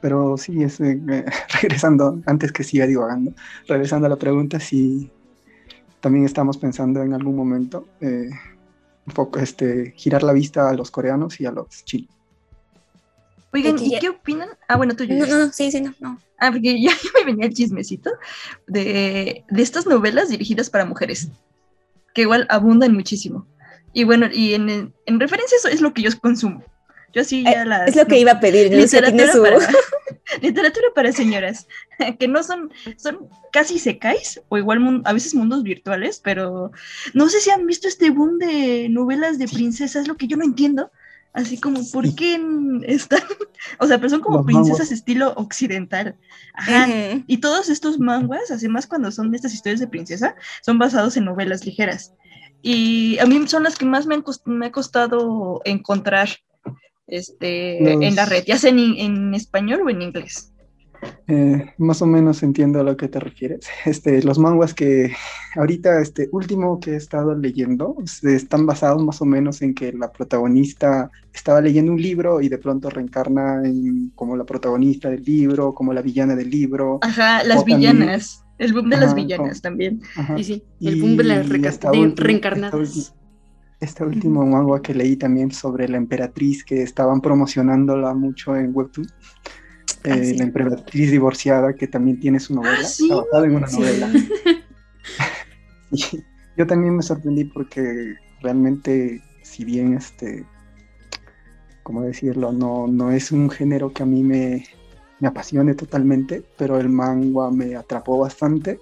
Pero sí, es, eh, regresando, antes que siga divagando, regresando a la pregunta, si también estamos pensando en algún momento eh, un poco este, girar la vista a los coreanos y a los chinos. Oigan, ¿y qué opinan? Ah, bueno, tú No, no, no, sí, sí, no, no. Ah, porque ya, me venía el chismecito de, de, estas novelas dirigidas para mujeres, que igual abundan muchísimo. Y bueno, y en, en referencia eso es lo que yo consumo. Yo sí ya eh, Es lo que iba a pedir. Literatura, para, literatura para señoras, que no son, son casi secáis, o igual a veces mundos virtuales, pero no sé si han visto este boom de novelas de princesas, es lo que yo no entiendo Así como, ¿por qué están? O sea, pero son como princesas estilo occidental. Ajá. Y todos estos manguas, además cuando son estas historias de princesa, son basados en novelas ligeras. Y a mí son las que más me, han me ha costado encontrar este, en la red, ya sea en, en, español o en inglés. Eh, más o menos entiendo a lo que te refieres. Este, los manguas que ahorita, este último que he estado leyendo, están basados más o menos en que la protagonista estaba leyendo un libro y de pronto reencarna en, como la protagonista del libro, como la villana del libro. Ajá, las villanas. el boom de las villanas también. Y sí, el boom de las reencarnadas. Este último manga que leí también sobre la emperatriz que estaban promocionándola mucho en Webtoon eh, la emperatriz divorciada, que también tiene su novela, ah, está en una novela. yo también me sorprendí porque realmente, si bien este, ¿cómo decirlo? No, no es un género que a mí me, me apasione totalmente, pero el manga me atrapó bastante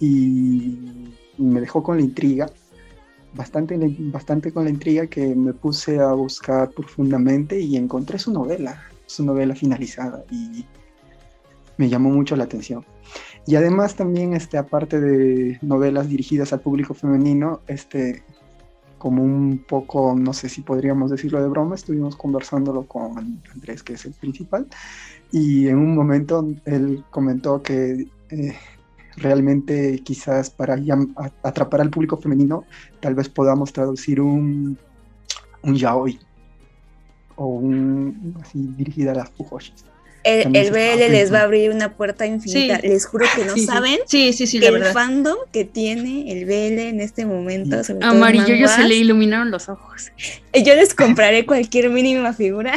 y me dejó con la intriga, bastante, bastante con la intriga que me puse a buscar profundamente y encontré su novela su novela finalizada y me llamó mucho la atención. Y además también, este, aparte de novelas dirigidas al público femenino, este, como un poco, no sé si podríamos decirlo de broma, estuvimos conversándolo con Andrés, que es el principal, y en un momento él comentó que eh, realmente quizás para atrapar al público femenino, tal vez podamos traducir un, un yaoi, o un, así dirigida a las fujoshis. El, BL les va a abrir una puerta infinita. Les juro que no saben sí, sí, sí, el fandom que tiene el BL en este momento. Amarillo se le iluminaron los ojos. Yo les compraré cualquier mínima figura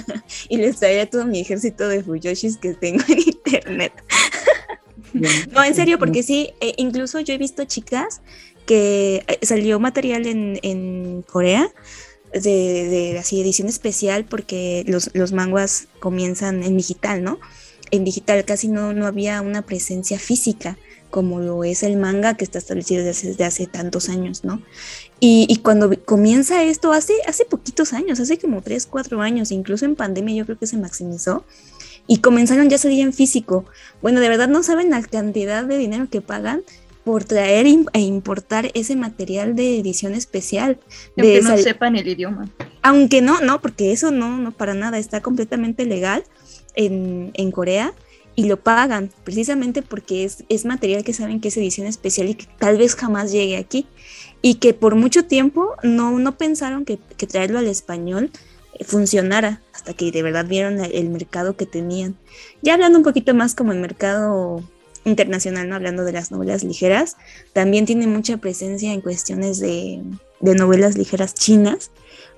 y les traeré todo mi ejército de Fuyoshis que tengo en internet. no, en serio, porque sí, eh, incluso yo he visto chicas que eh, salió material en, en Corea de, así edición especial porque los, los manguas comienzan en digital, ¿no? En digital casi no, no había una presencia física como lo es el manga que está establecido desde hace, tantos años, ¿no? Y, cuando comienza esto hace, hace poquitos años, hace como 3, 4 años, incluso en pandemia yo creo que se maximizó, y comenzaron ya a salir en físico. Bueno, de verdad no saben la cantidad de dinero que pagan por traer e importar ese material de edición especial. De que no sepan el idioma. Aunque no, no, porque eso no, no para nada, está completamente legal en, en Corea y lo pagan precisamente porque es, es, material que saben que es edición especial y que tal vez jamás llegue aquí y que por mucho tiempo no, no pensaron que, que traerlo al español eh, funcionara hasta que de verdad vieron el mercado que tenían. Ya hablando un poquito más como el mercado internacional, ¿no? hablando de las novelas ligeras, también tiene mucha presencia en cuestiones de, novelas ligeras chinas,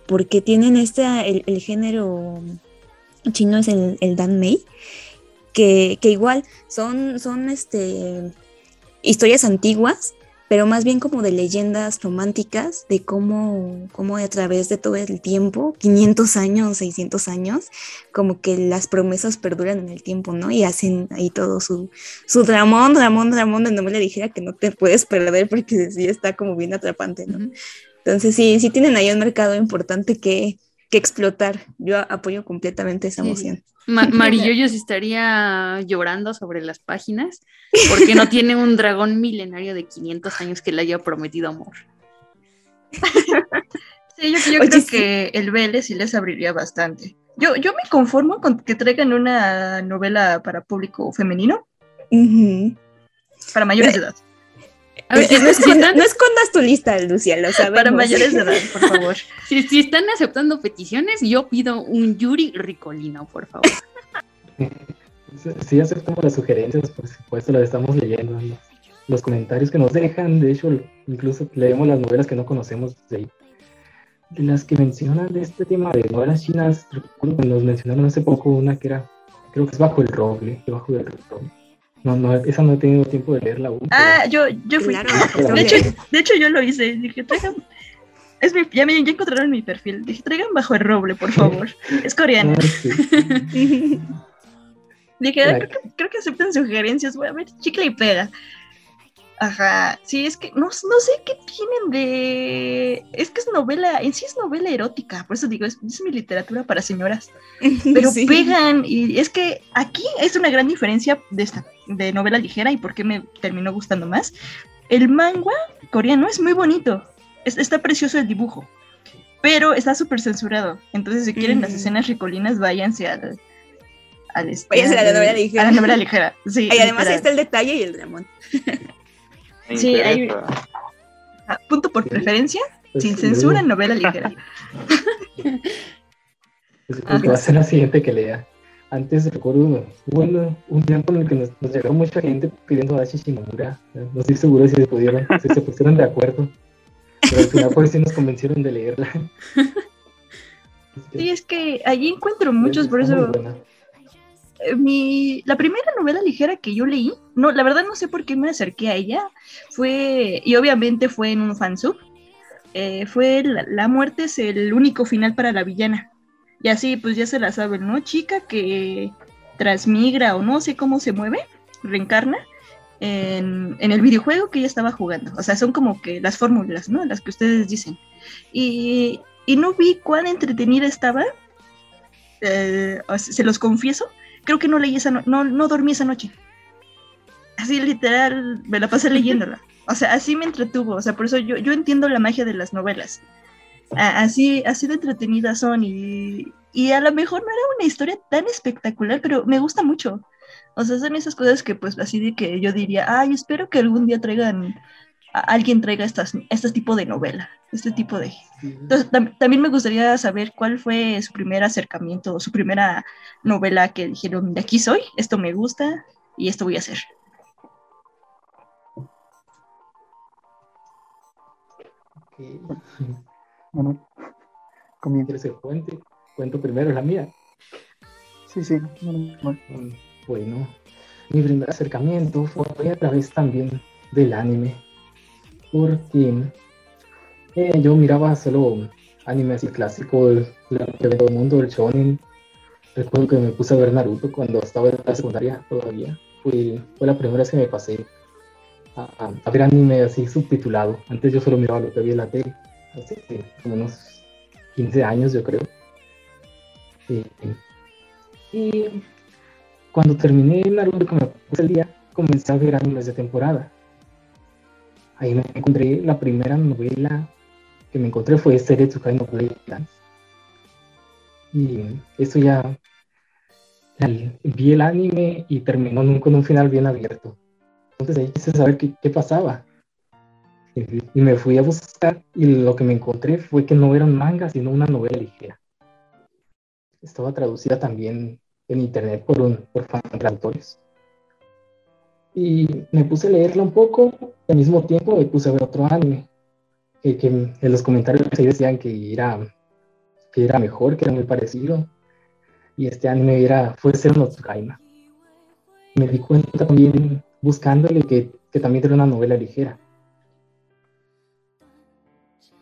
porque tienen este, el, género chino es el, el danmei, que, que, igual son, son este, historias antiguas, pero más bien como de leyendas románticas, de cómo, cómo a través de todo el tiempo, 500 años, 600 años, como que las promesas perduran en el tiempo, ¿no? Y hacen ahí todo su, su dramón, dramón, dramón de novela dijera que no te puedes perder porque sí está como bien atrapante, ¿no? Entonces sí, sí tienen ahí un mercado importante que, que explotar. Yo apoyo completamente esa moción. Marillo estaría llorando sobre las páginas porque no tiene un dragón milenario de 500 años que le haya prometido amor. Sí, yo, creo que el BL sí les abriría bastante. Yo, yo me conformo con que traigan una novela para público femenino. Para mayores de edad. A ver, no, escondas, tu lista, Lucia, lo sabemos. Para mayores de edad, por favor. si, si, están aceptando peticiones, yo pido un Yuri Ricolino, por favor. Sí, aceptamos las sugerencias, por supuesto, las estamos leyendo. Los, comentarios que nos dejan, de hecho, incluso leemos las novelas que no conocemos de ahí. De las que mencionan de este tema de novelas chinas, recuerdo que nos mencionaron hace poco una que era, creo que es Bajo el Roble, Bajo el Roble no, no, esa no he tenido tiempo de leerla aún. Ah, yo, yo fui. de, hecho, de hecho, yo lo hice. Dije, traigan. Es mi, ya, me, ya encontraron mi perfil. Dije, traigan bajo el roble, por favor. Es coreano. Ah, Dije, creo, que, creo que aceptan sugerencias. Voy a ver, chicle y pega. Ajá, sí, es que no, no sé qué tienen de... Es que es novela, en sí es novela erótica, por eso digo, es, mi literatura para señoras. Pero pegan, y es que aquí es una gran diferencia de esta, de novela ligera y por qué me terminó gustando más. El manga coreano es muy bonito, está precioso el dibujo, pero está súper censurado. Entonces, si quieren las escenas ricolinas, váyanse al, al este, a, la novela ligera. A la novela ligera, sí. Y además está el detalle y el dramón. sí, hay... Ah, punto por preferencia, sin censura en novela ligera. Va a ser la siguiente que lea. Antes recuerdo, hubo un tiempo en el que nos, llegó mucha gente pidiendo a Shimamura. No estoy seguro si se pudieron, si se pusieron de acuerdo. Pero al final por eso nos convencieron de leerla. Sí, es que allí encuentro muchos, por eso. Eh, mi, la primera novela ligera que yo leí, no, la verdad no sé por qué me acerqué a ella, fue, y obviamente fue en un fansub, eh, fue la, muerte es el único final para la villana. Y así, pues ya se la saben, ¿no? Chica que transmigra o no sé cómo se mueve, reencarna, en, en, el videojuego que ella estaba jugando. O sea, son como que las fórmulas, ¿no? Las que ustedes dicen. Y, y no vi cuán entretenida estaba. Eh, se los confieso. Creo que no leí esa no, no dormí esa noche. Así literal, me la pasé leyéndola. O sea, así me entretuvo. O sea, por eso yo, yo entiendo la magia de las novelas. Así, así de entretenidas son y, y a lo mejor no era una historia tan espectacular, pero me gusta mucho. O sea, son esas cosas que pues así de que yo diría, ay, espero que algún día traigan, alguien traiga estas, este tipo de novela, este tipo de... Entonces, también me gustaría saber cuál fue su primer acercamiento, su primera novela que dijeron, de aquí soy, esto me gusta y esto voy a hacer. Bueno, comienza el puente. Cuento primero la mía. Sí, sí. Bueno, mi primer acercamiento fue a través también del anime. Porque eh, yo miraba solo anime así clásico, el, que ve todo el mundo, el shonen. Recuerdo que me puse a ver Naruto cuando estaba en la secundaria todavía. Fue, fue la primera vez que me pasé a, a, ver anime así subtitulado. Antes yo solo miraba lo que había en la tele. Como unos 15 años yo creo. y cuando terminé Naruto, como el día, comencé a ver animes de temporada. Ahí me encontré la primera novela que me encontré fue Seretsukai no Play Y eso ya, vi el anime y terminó con un final bien abierto. Entonces ahí quise saber qué pasaba. Y, me fui a buscar y lo que me encontré fue que no era un manga, sino una novela ligera. Estaba traducida también en internet por, un, por traductores. Y me puse a leerla un poco y al mismo tiempo me puse a ver otro anime. Que, que en los comentarios ahí decían que era, que era mejor, que era muy parecido. Y este anime era, fue ser no Tsukaima. Me di cuenta también buscándole que, que también era una novela ligera.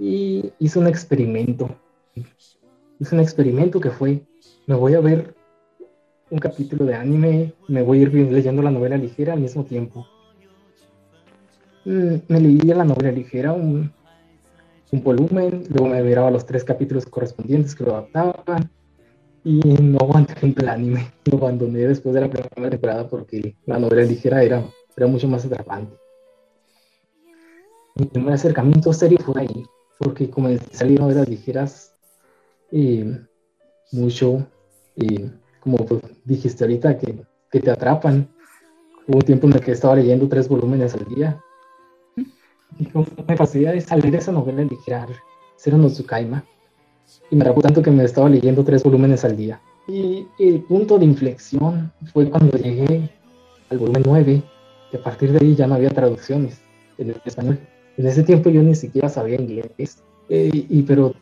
Y hice un experimento. Hice un experimento que fue, me voy a ver un capítulo de anime, me voy a ir leyendo la novela ligera al mismo tiempo. Mm, me leí la novela ligera, un, un volumen, luego me miraba los tres capítulos correspondientes que lo adaptaban y no aguanté el anime. Lo abandoné después de la primera temporada porque la novela ligera era, era mucho más atrapante. Mi primer acercamiento serio fue ahí, porque como salieron novelas ligeras, eh, mucho, eh, como pues, dijiste ahorita, que, que, te atrapan. Hubo un tiempo en el que estaba leyendo tres volúmenes al día. Y como me facilidad de salir esa novela ligera, Cero no Tsukaima. Y me atrapó tanto que me estaba leyendo tres volúmenes al día. Y el punto de inflexión fue cuando llegué al volumen 9, que a partir de ahí ya no había traducciones en español. En ese tiempo yo ni siquiera sabía inglés, eh, y, pero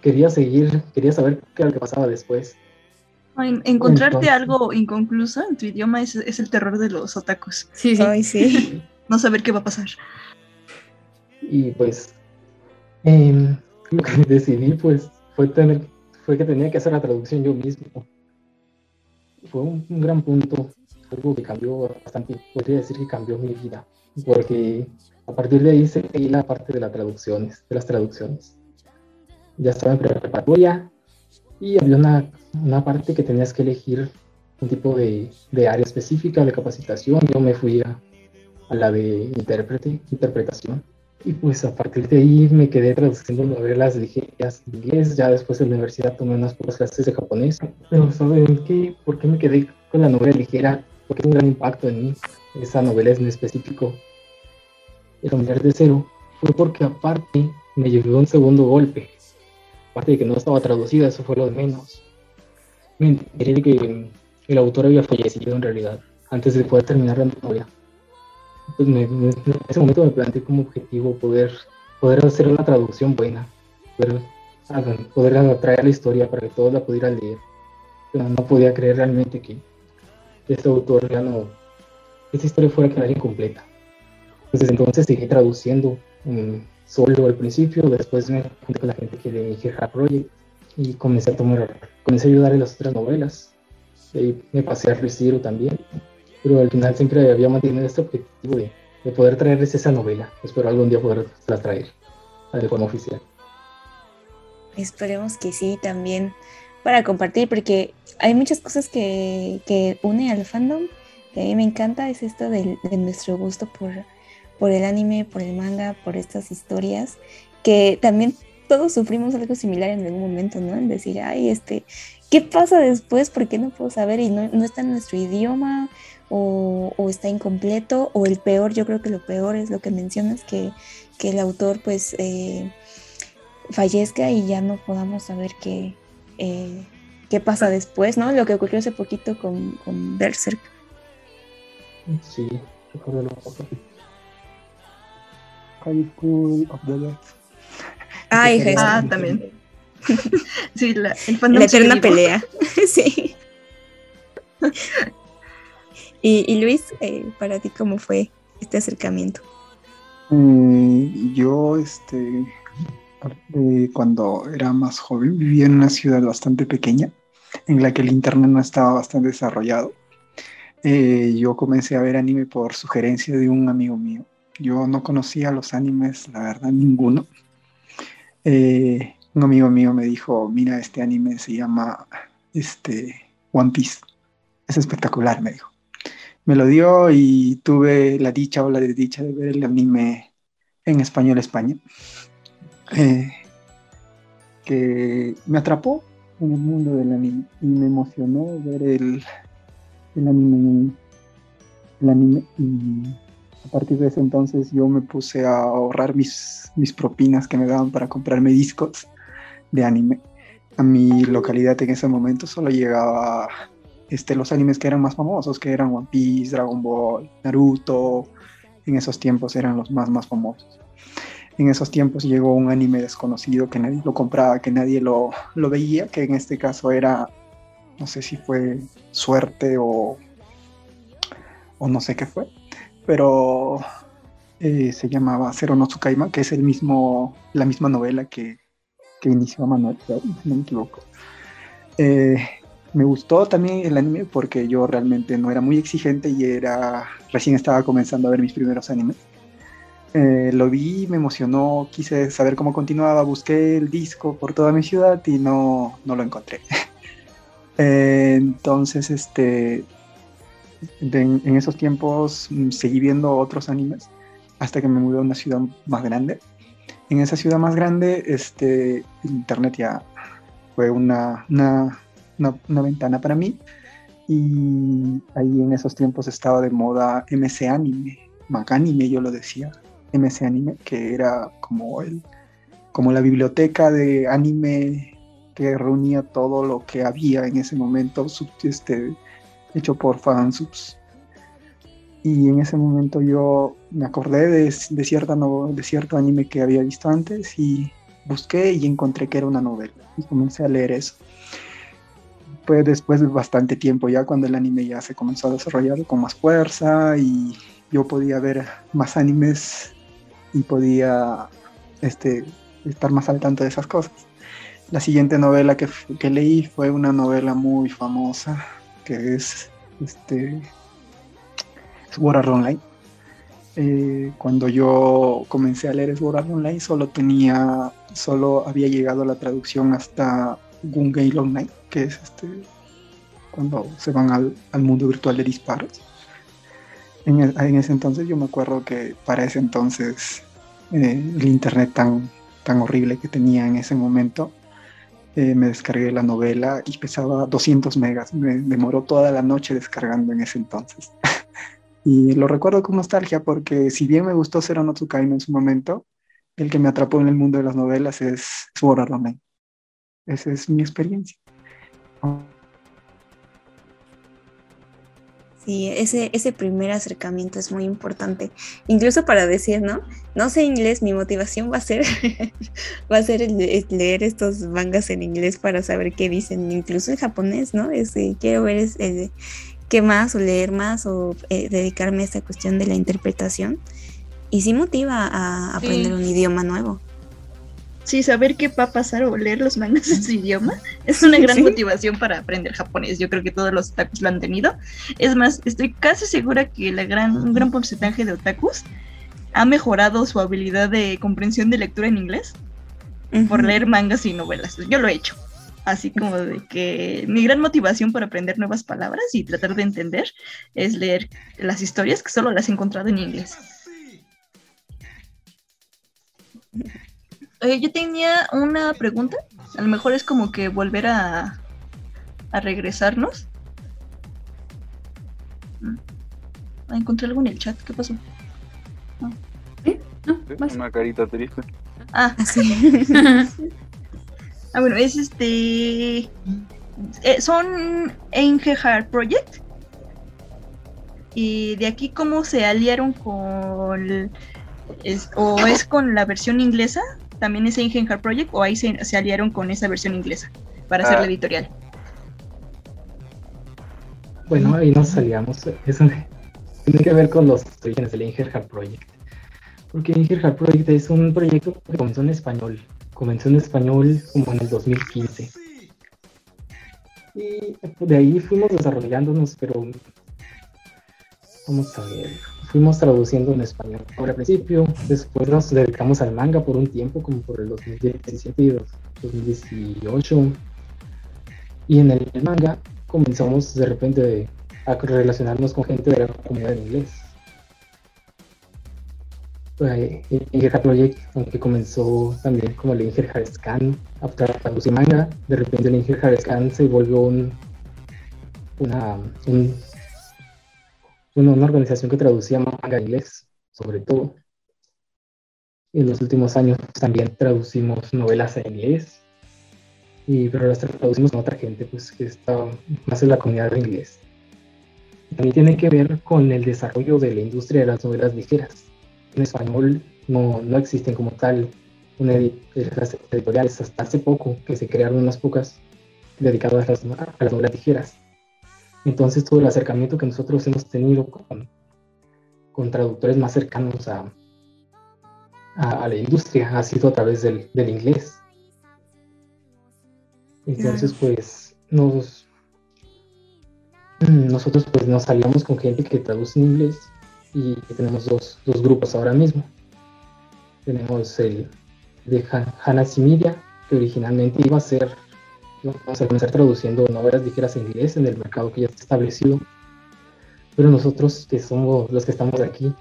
quería seguir, quería saber qué era lo que pasaba después. Encontrarte algo inconcluso en tu idioma es, es, el terror de los otakus. Sí, sí. sí. no saber qué va a pasar. Y pues eh, lo que decidí pues fue tener fue que tenía que hacer la traducción yo mismo. Fue un, un gran punto, algo que cambió bastante, podría decir que cambió mi vida, porque a partir de ahí seguí la parte de las traducciones, de las traducciones. Ya estaba en preparatoria y había una, una parte que tenías que elegir un tipo de, de área específica de capacitación. Yo me fui a, la de intérprete, interpretación. Y pues a partir de ahí me quedé traduciendo novelas ligeras en inglés. Ya después de la universidad tomé unas pocas clases de japonés. Pero ¿saben qué? ¿Por qué me quedé con la novela ligera, porque tiene un gran impacto en mí, esa novela en específico, El familiar de cero, fue porque aparte me llevó un segundo golpe. Aparte de que no estaba traducida, eso fue lo de menos. Me enteré que el autor había fallecido en realidad, antes de poder terminar la novela. Pues en ese momento me planteé como objetivo poder, hacer una traducción buena, poder, poder atraer la historia para que todos la pudieran leer. Pero no podía creer realmente que este autor ya no, esta historia fuera a quedar incompleta. Desde entonces seguí traduciendo mm, solo al principio, después me junté con la gente que le dije Project y comencé a tomar, comencé a ayudar en las otras novelas. Y me pasé a Reciro también, pero al final siempre había mantenido este objetivo de, de poder traerles esa novela. Espero algún día poderla traer al forma oficial. Esperemos que sí también para compartir, porque hay muchas cosas que, que une al fandom que a mí me encanta, es esto de, nuestro gusto por, por el anime, por el manga, por estas historias, que también todos sufrimos algo similar en algún momento, ¿no? En decir, ay, este, ¿qué pasa después? ¿Por qué no puedo saber? Y no, no está en nuestro idioma, o, está incompleto, o el peor, yo creo que lo peor es lo que mencionas, que, que el autor pues eh, fallezca y ya no podamos saber qué, eh, qué pasa después, ¿no? Lo que ocurrió hace poquito con, con Berserk. Sí, recuerdo lo High School of the Dead. Ay, Jesús. Ah, también. sí, la, el la eterna pelea. sí. y, y, Luis, eh, para ti, ¿cómo fue este acercamiento? Mm, yo, este, cuando era más joven, vivía en una ciudad bastante pequeña, en la que el internet no estaba bastante desarrollado. Eh, yo comencé a ver anime por sugerencia de un amigo mío. Yo no conocía los animes, la verdad, ninguno. Eh, un amigo mío me dijo, mira, este anime se llama este, One Piece. Es espectacular, me dijo. Me lo dio y tuve la dicha o la desdicha de ver el anime en español España. Eh, que me atrapó en el mundo del anime y me emocionó ver el, el anime, el anime a partir de ese entonces yo me puse a ahorrar mis, propinas que me daban para comprarme discos de anime. A mi localidad en ese momento solo llegaba este, los animes que eran más famosos, que eran One Piece, Dragon Ball, Naruto, en esos tiempos eran los más, más famosos. En esos tiempos llegó un anime desconocido que nadie lo compraba, que nadie lo, veía, que en este caso era, no sé si fue suerte o, o no sé qué fue, pero eh, se llamaba Zero no Tsukaima, que es el mismo, la misma novela que, que inició Manuel, si no me equivoco. Eh, me gustó también el anime porque yo realmente no era muy exigente y era recién estaba comenzando a ver mis primeros animes. Eh, lo vi, me emocionó, quise saber cómo continuaba, busqué el disco por toda mi ciudad y no, no lo encontré. Eh, entonces, este, en esos tiempos mm, seguí viendo otros animes hasta que me mudé a una ciudad más grande. En esa ciudad más grande, este, internet ya fue una, una, una ventana para mí. Y ahí en esos tiempos estaba de moda MC Anime, Maganime yo lo decía, MC Anime, que era como, el, como la biblioteca de anime que reunía todo lo que había en ese momento, este, hecho por fansubs. Y en ese momento yo me acordé de, de, cierta de cierto anime que había visto antes y busqué y encontré que era una novela y comencé a leer eso. Fue después de bastante tiempo ya cuando el anime ya se comenzó a desarrollar con más fuerza y yo podía ver más animes y podía este, estar más al tanto de esas cosas. La siguiente novela que, que leí fue una novela muy famosa que es este, Sword Art Online. Eh, cuando yo comencé a leer Sword Art Online solo tenía, solo había llegado la traducción hasta Gun Gale Online, que es este, cuando se van al, al mundo virtual de disparos en, ese entonces yo me acuerdo que para ese entonces eh, el internet tan, tan horrible que tenía en ese momento, eh, me descargué la novela y pesaba 200 megas. Me demoró toda la noche descargando en ese entonces. y lo recuerdo con nostalgia porque si bien me gustó Zero no Tsukaima en su momento, el que me atrapó en el mundo de las novelas es Sword Online. Esa es mi experiencia. Sí, ese, ese primer acercamiento es muy importante. Incluso para decir, ¿no? No sé inglés, mi motivación va a ser, va a ser leer estos mangas en inglés para saber qué dicen, incluso en japonés, ¿no? Es, quiero ver qué más o leer más o eh, dedicarme a esta cuestión de la interpretación. Y sí motiva a aprender un idioma nuevo. Sí, saber qué va a pasar o leer los mangas en su idioma es una gran motivación para aprender japonés. Yo creo que todos los otakus lo han tenido. Es más, estoy casi segura que la gran, un gran porcentaje de otakus ha mejorado su habilidad de comprensión de lectura en inglés por leer mangas y novelas. Yo lo he hecho. Así como de que mi gran motivación para aprender nuevas palabras y tratar de entender es leer las historias que solo las he encontrado en inglés yo tenía una pregunta. A lo mejor es como que volver a, a regresarnos. Mm. Ah, encontré algo en el chat. ¿Qué pasó? No. ¿Eh? Una carita triste. Ah, sí. ah, bueno, es este. Eh, son Angel Heart Project. Y de aquí, ¿cómo se aliaron con. o es con la versión inglesa también es Ingen Heart Project o ahí se, aliaron con esa versión inglesa para hacer la ah. editorial? Bueno, ahí nos aliamos. Eso tiene que ver con los orígenes del Inger Heart Project. Porque Inger Heart Project es un proyecto que comenzó en español. Comenzó en español como en el 2015. Y de ahí fuimos desarrollándonos, pero vamos a ver fuimos traduciendo en español al principio, después nos dedicamos al manga por un tiempo, como por el 2017 y 2018. Y en el manga comenzamos de repente a relacionarnos con gente de la comunidad en inglés. Ingerja Project, aunque comenzó también como el Inger Scan, a traducir manga, de repente el Inger Scan se volvió un, una, un una, organización que traducía manga inglés, sobre todo. En los últimos años también traducimos novelas en inglés, y, pero las traducimos con otra gente pues, que está más en la comunidad de inglés. También tiene que ver con el desarrollo de la industria de las novelas ligeras. En español no, no existen como tal una editoriales hasta hace poco que se crearon unas pocas dedicadas a las, a las novelas ligeras entonces todo el acercamiento que nosotros hemos tenido con, con traductores más cercanos a, a, la industria ha sido a través del, del inglés. Entonces pues nos, nosotros pues nos salíamos con gente que traduce en inglés y tenemos dos, dos grupos ahora mismo. Tenemos el de Hannah Similia, que originalmente iba a ser vamos a comenzar traduciendo novelas ligeras en inglés en el mercado que ya está establecido. Pero nosotros, que somos los que estamos aquí,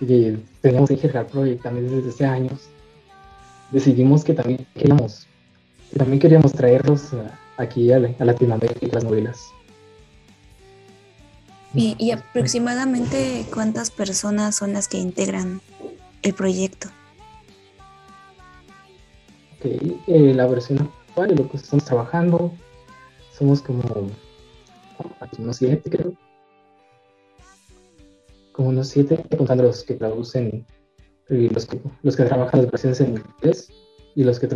que tenemos Ingerhard Project también desde hace años, decidimos que también queríamos, que también queríamos traerlos aquí a, Latinoamérica las novelas. ¿Y, aproximadamente cuántas personas son las que integran el proyecto? Ok, eh, la versión y lo que estamos trabajando. Somos como unos siete, creo. Como unos siete, contando los que traducen y los que, los que trabajan las versiones en inglés y los que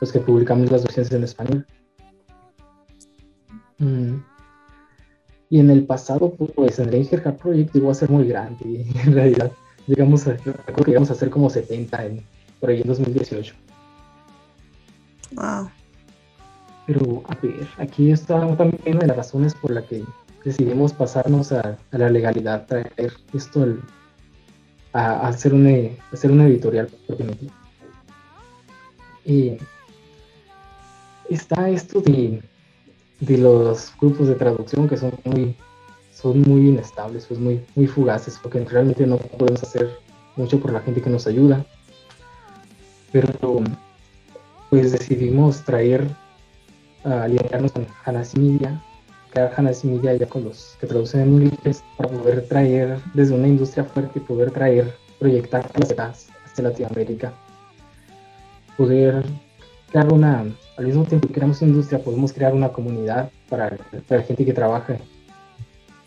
los que publicamos las versiones en español. Mm. Y en el pasado, pues en el Ingerhard Project llegó a ser muy grande en realidad llegamos a, que llegamos a ser como 70 en, por ahí en 2018. Wow. Pero, a ver, aquí está también una de las razones por la que decidimos pasarnos a, la legalidad, traer esto a, hacer una, hacer una editorial propiamente. Y está esto de, de, los grupos de traducción que son muy, son muy inestables, pues muy, muy fugaces, porque realmente no podemos hacer mucho por la gente que nos ayuda. Pero pues decidimos traer alinearnos con Hanasi Media, crear Hanasi Media ya con los que producen en inglés para poder traer desde una industria fuerte, poder traer, proyectar las hacia Latinoamérica, poder crear una, al mismo tiempo que creamos una industria, podemos crear una comunidad para, la gente que trabaja,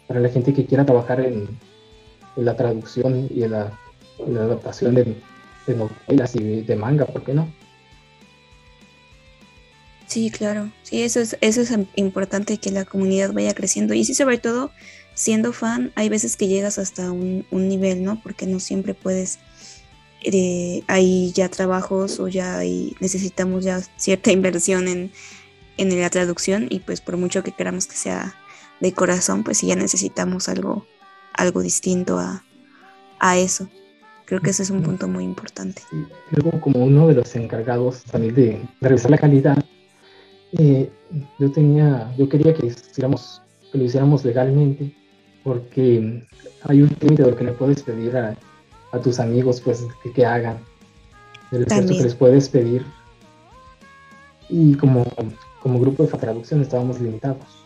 para la gente que quiera trabajar en, la traducción y en la, adaptación de novelas y de manga, ¿por qué no? Sí, claro. Sí, eso es, eso es importante que la comunidad vaya creciendo. Y sí, sobre todo, siendo fan, hay veces que llegas hasta un, nivel, ¿no? Porque no siempre puedes. Eh, hay ya trabajos o ya hay, necesitamos ya cierta inversión en, en la traducción y pues por mucho que queramos que sea de corazón, pues sí ya necesitamos algo, algo distinto a, a eso. Creo que ese es un punto muy importante. Luego, como uno de los encargados también de revisar la calidad, eh, yo tenía, yo quería que, hiciéramos, que lo hiciéramos legalmente, porque hay un límite de lo que le puedes pedir a, tus amigos, pues, que, hagan, del esfuerzo que les puedes pedir. Y como, como grupo de traducción estábamos limitados.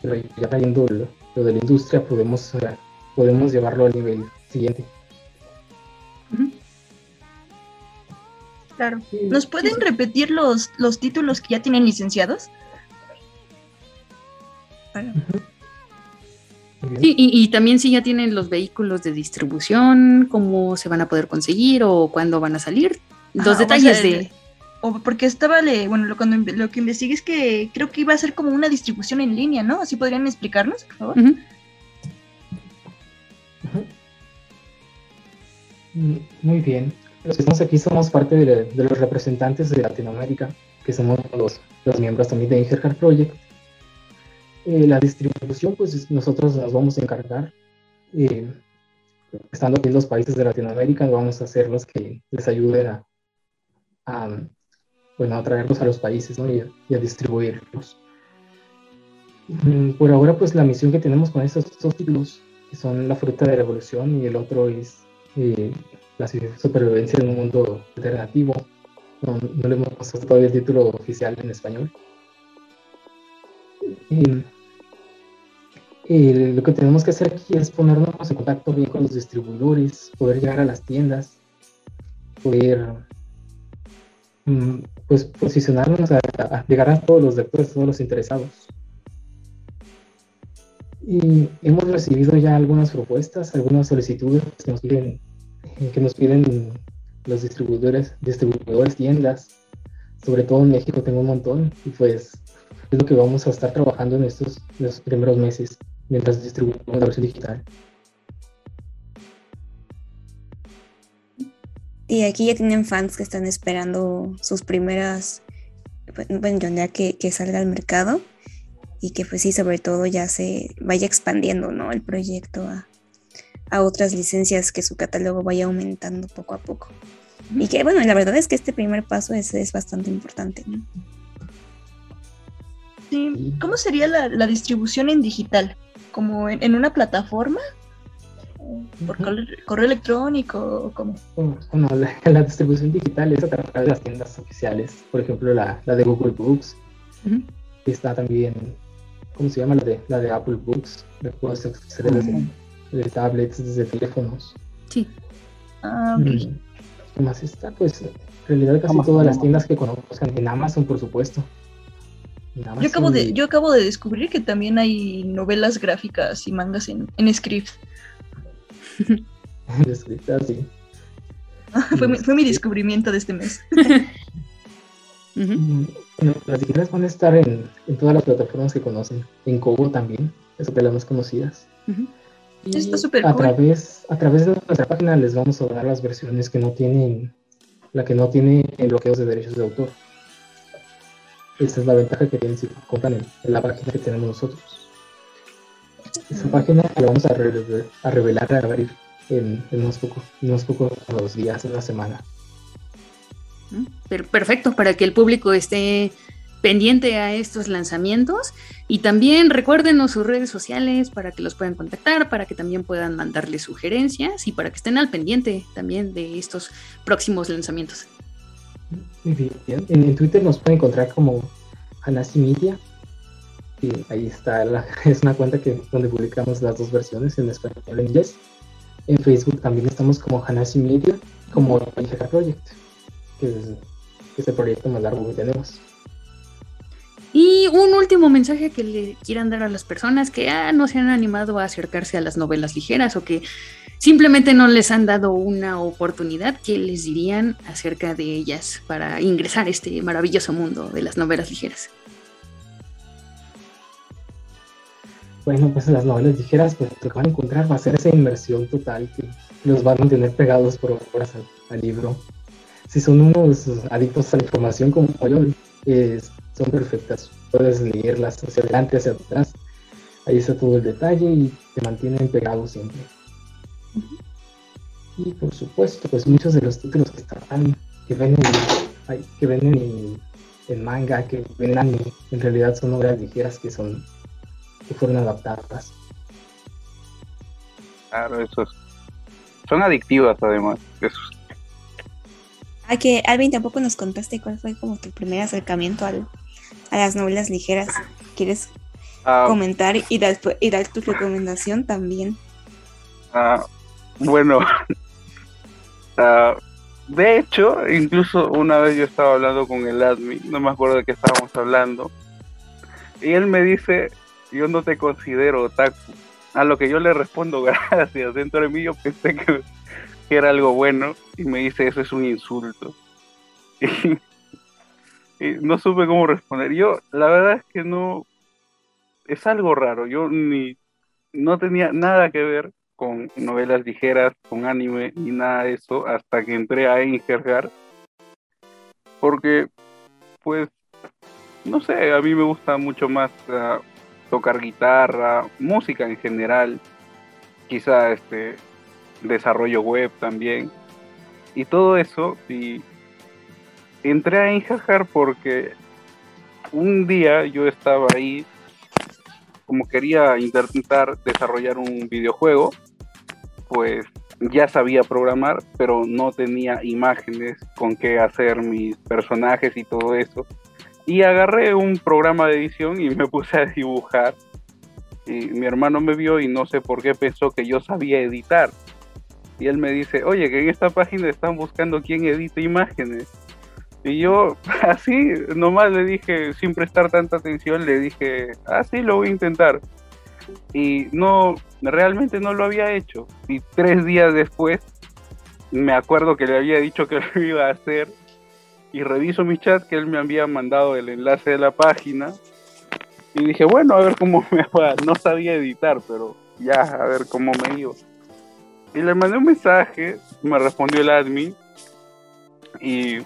Pero ya trayendo lo, de la industria, podemos, podemos llevarlo al nivel siguiente. Claro. ¿Nos pueden repetir los, los títulos que ya tienen licenciados? Sí, y, también si ya tienen los vehículos de distribución, cómo se van a poder conseguir o cuándo van a salir. Los detalles de... O porque estaba, le, bueno, lo, cuando, lo que investigué es que creo que iba a ser como una distribución en línea, ¿no? ¿Así podrían explicarnos, por favor? Mm, muy bien los que estamos aquí somos parte de, los representantes de Latinoamérica, que somos los, los miembros también de Ingerhard Project. Eh, la distribución, pues nosotros nos vamos a encargar. Eh, estando aquí en los países de Latinoamérica, vamos a hacer los que les ayuden a, a, bueno, a traerlos a los países ¿no? y, a, distribuirlos. Mm, por ahora, pues la misión que tenemos con estos dos títulos, que son La fruta de la revolución y el otro es eh, la supervivencia en un mundo alternativo. No, le hemos pasado todavía el título oficial en español. Y, lo que tenemos que hacer aquí es ponernos en contacto bien con los distribuidores, poder llegar a las tiendas, poder mm, pues posicionarnos a, llegar a todos los lectores, todos los interesados. Y hemos recibido ya algunas propuestas, algunas solicitudes que nos piden que nos piden los distribuidores, distribuidores, tiendas, sobre todo en México tengo un montón y pues es lo que vamos a estar trabajando en estos, primeros meses mientras distribuimos la versión digital. Y aquí ya tienen fans que están esperando sus primeras, bueno, ya que, que salga al mercado y que pues sí, sobre todo ya se vaya expandiendo, ¿no? El proyecto a, a otras licencias que su catálogo vaya aumentando poco a poco. Y que bueno, la verdad es que este primer paso es, es bastante importante. Sí. ¿Cómo sería la, distribución en digital? ¿Como en, una plataforma? ¿Por correo, electrónico o cómo? Bueno, la, distribución digital es a través de las tiendas oficiales. Por ejemplo, la, de Google Books. Está también, ¿cómo se llama? La de, la de Apple Books. Después de tablets, desde teléfonos. Sí. Ah, mm. ¿Qué más está? Pues en realidad casi todas las tiendas que conozcan, en Amazon por supuesto. Yo, acabo de, yo acabo de descubrir que también hay novelas gráficas y mangas en, en script. en script, ah, sí. fue, mi, fue mi descubrimiento de este mes. Mm, las digitales van a estar en, en, todas las plataformas que conocen. En Kobo también, es de las más conocidas a través A través de nuestra página les vamos a dar las versiones que no tienen, la que no tiene bloqueos de derechos de autor. Esa es la ventaja que tienen si compran en, la página que tenemos nosotros. Esa página la vamos a, a revelar, a abrir en, unos, pocos, unos pocos días, una semana. Perfecto, para que el público esté pendiente a estos lanzamientos y también recuérdenos sus redes sociales para que los puedan contactar, para que también puedan mandarles sugerencias y para que estén al pendiente también de estos próximos lanzamientos. Muy bien. En, Twitter nos pueden encontrar como Hanasi Media. Y ahí está, es una cuenta que, donde publicamos las dos versiones en español y en inglés. En Facebook también estamos como Hanasi Media, como Project, que es, el proyecto más largo que tenemos. Y un último mensaje que le quieran dar a las personas que ah, no se han animado a acercarse a las novelas ligeras o que simplemente no les han dado una oportunidad, ¿qué les dirían acerca de ellas para ingresar a este maravilloso mundo de las novelas ligeras? Bueno, pues las novelas ligeras, pues lo que van a encontrar va a ser esa inversión total que los van a mantener pegados por horas al, libro. Si son unos adictos a la información como yo, son perfectas. Puedes leerlas hacia adelante, hacia atrás. Ahí está todo el detalle y te mantienen pegados siempre. Y por supuesto, pues muchos de los títulos que están, que ven en, que ven en, manga, que ven anime, en realidad son obras ligeras que son que fueron adaptadas. Claro, esos son adictivas además. Ah, que Alvin tampoco nos contaste cuál fue como tu primer acercamiento a las novelas ligeras. ¿Quieres ah. comentar y dar, y dar tu recomendación también? Ah, bueno, ah, de hecho, incluso una vez yo estaba hablando con el admin, no me acuerdo de qué estábamos hablando, y él me dice, yo no te considero otaku. A lo que yo le respondo, gracias, dentro de mí yo pensé que, era algo bueno, y me dice, eso es un insulto. y no supe cómo responder. Yo, la verdad es que no, es algo raro, yo ni, no tenía nada que ver con novelas ligeras, con anime ni nada de eso, hasta que entré a Ingergar. Porque, pues, no sé, a mí me gusta mucho más tocar guitarra, música en general, quizá este desarrollo web también. Y todo eso, y entré a Injajar porque un día yo estaba ahí, como quería intentar desarrollar un videojuego, pues ya sabía programar, pero no tenía imágenes con qué hacer mis personajes y todo eso. Y agarré un programa de edición y me puse a dibujar. Y mi hermano me vio y no sé por qué pensó que yo sabía editar. Y él me dice, oye, que en esta página están buscando quién edita imágenes. Y yo así, nomás le dije, sin prestar tanta atención, le dije, ah, sí, lo voy a intentar y no, realmente no lo había hecho. Y tres días después me acuerdo que le había dicho que lo iba a hacer y reviso mi chat que él me había mandado el enlace de la página y dije, bueno, a ver cómo me va. No sabía editar, pero ya, a ver cómo me iba. Y le mandé un mensaje, me respondió el admin y,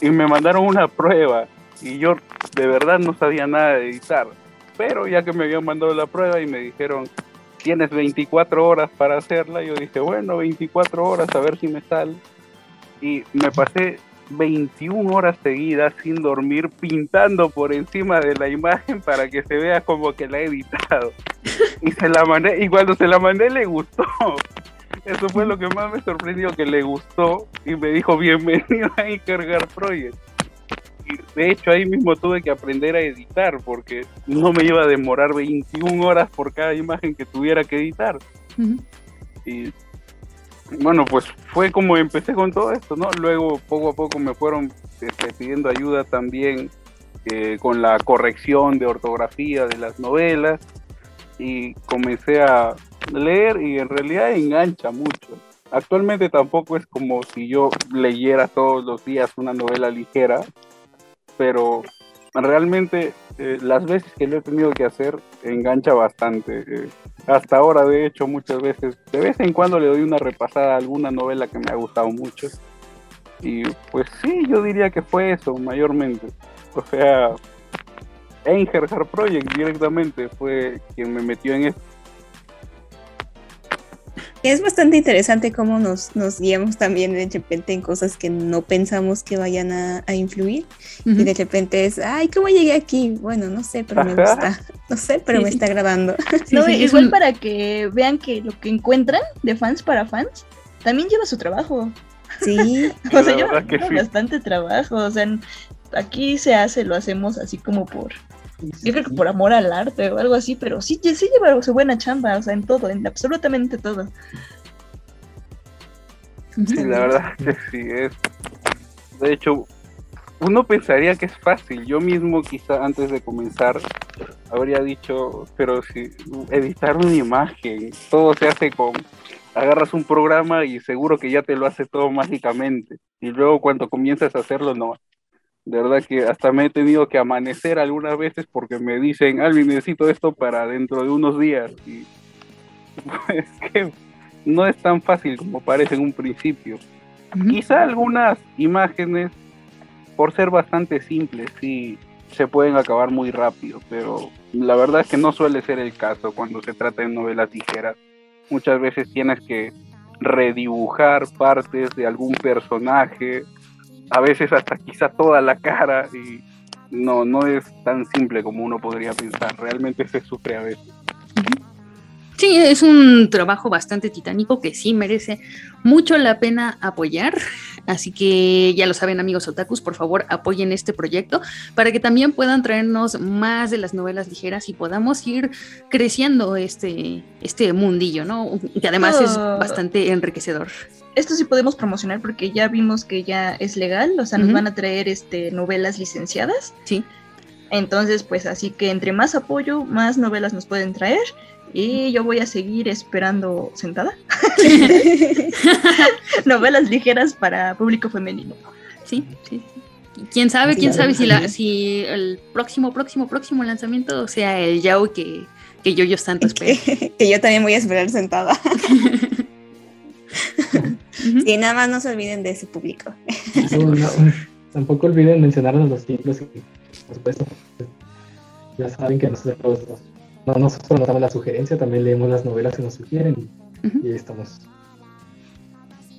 y me mandaron una prueba y yo de verdad no sabía nada de editar pero ya que me habían mandado la prueba y me dijeron, tienes 24 horas para hacerla, yo dije, bueno, 24 horas, a ver si me sale. Y me pasé 21 horas seguidas sin dormir pintando por encima de la imagen para que se vea como que la he editado. Y se la mandé, y cuando se la mandé le gustó. Eso fue lo que más me sorprendió, que le gustó y me dijo bienvenido a Ikergar Project de hecho ahí mismo tuve que aprender a editar porque no me iba a demorar 21 horas por cada imagen que tuviera que editar. Y bueno, pues fue como empecé con todo esto, ¿no? Luego poco a poco me fueron este, pidiendo ayuda también eh, con la corrección de ortografía de las novelas y comencé a leer y en realidad engancha mucho. Actualmente tampoco es como si yo leyera todos los días una novela ligera, pero realmente eh, las veces que lo he tenido que hacer engancha bastante. Eh, hasta ahora, de hecho, muchas veces, de vez en cuando le doy una repasada a alguna novela que me ha gustado mucho. Y pues sí, yo diría que fue eso, mayormente. O sea, Enger Project directamente fue quien me metió en esto es bastante interesante cómo nos, nos guiamos también de repente en cosas que no pensamos que vayan a, influir. Y de repente es, ay, ¿cómo llegué aquí? Bueno, no sé, pero me gusta. No sé, pero me está agradando. no, igual para que vean que lo que encuentran de fans para fans también lleva su trabajo. Sí. o sea, lleva, bastante trabajo. O sea, aquí se hace, lo hacemos así como por, yo creo que por amor al arte o algo así, pero sí, sí lleva su buena chamba, o sea, en todo, en absolutamente todo. Sí, la verdad que sí, es. De hecho, uno pensaría que es fácil. Yo mismo, quizá antes de comenzar, habría dicho, pero si editar una imagen, todo se hace con. Agarras un programa y seguro que ya te lo hace todo mágicamente. Y luego, cuando comienzas a hacerlo, no. De verdad que hasta me he tenido que amanecer algunas veces porque me dicen, Alvin, necesito esto para dentro de unos días. Y pues que no es tan fácil como parece en un principio. Quizá algunas imágenes, por ser bastante simples, sí se pueden acabar muy rápido, pero la verdad es que no suele ser el caso cuando se trata de novelas ligeras. Muchas veces tienes que redibujar partes de algún personaje, a veces hasta quizá toda la cara y no, no es tan simple como uno podría pensar, realmente se sufre a veces. Sí, es un trabajo bastante titánico que sí merece mucho la pena apoyar. Así que ya lo saben amigos otakus, por favor apoyen este proyecto para que también puedan traernos más de las novelas ligeras y podamos ir creciendo este, este mundillo, ¿no? Que además es ah. bastante enriquecedor. Esto sí podemos promocionar porque ya vimos que ya es legal, o sea, nos van a traer este, novelas licenciadas. Sí. Entonces, pues así que entre más apoyo, más novelas nos pueden traer y yo voy a seguir esperando sentada. Novelas ligeras para público femenino. Sí, sí. Quién sabe, quién sabe si, la, si el próximo, próximo, próximo lanzamiento sea el Yao que, que yo, yo tanto espero. Que, yo también voy a esperar sentada. Y nada más no se olviden de ese público. tampoco olviden mencionarnos los títulos por supuesto, ya saben que nosotros no nosotros nos damos la sugerencia, también leemos las novelas que nos sugieren y, ahí estamos.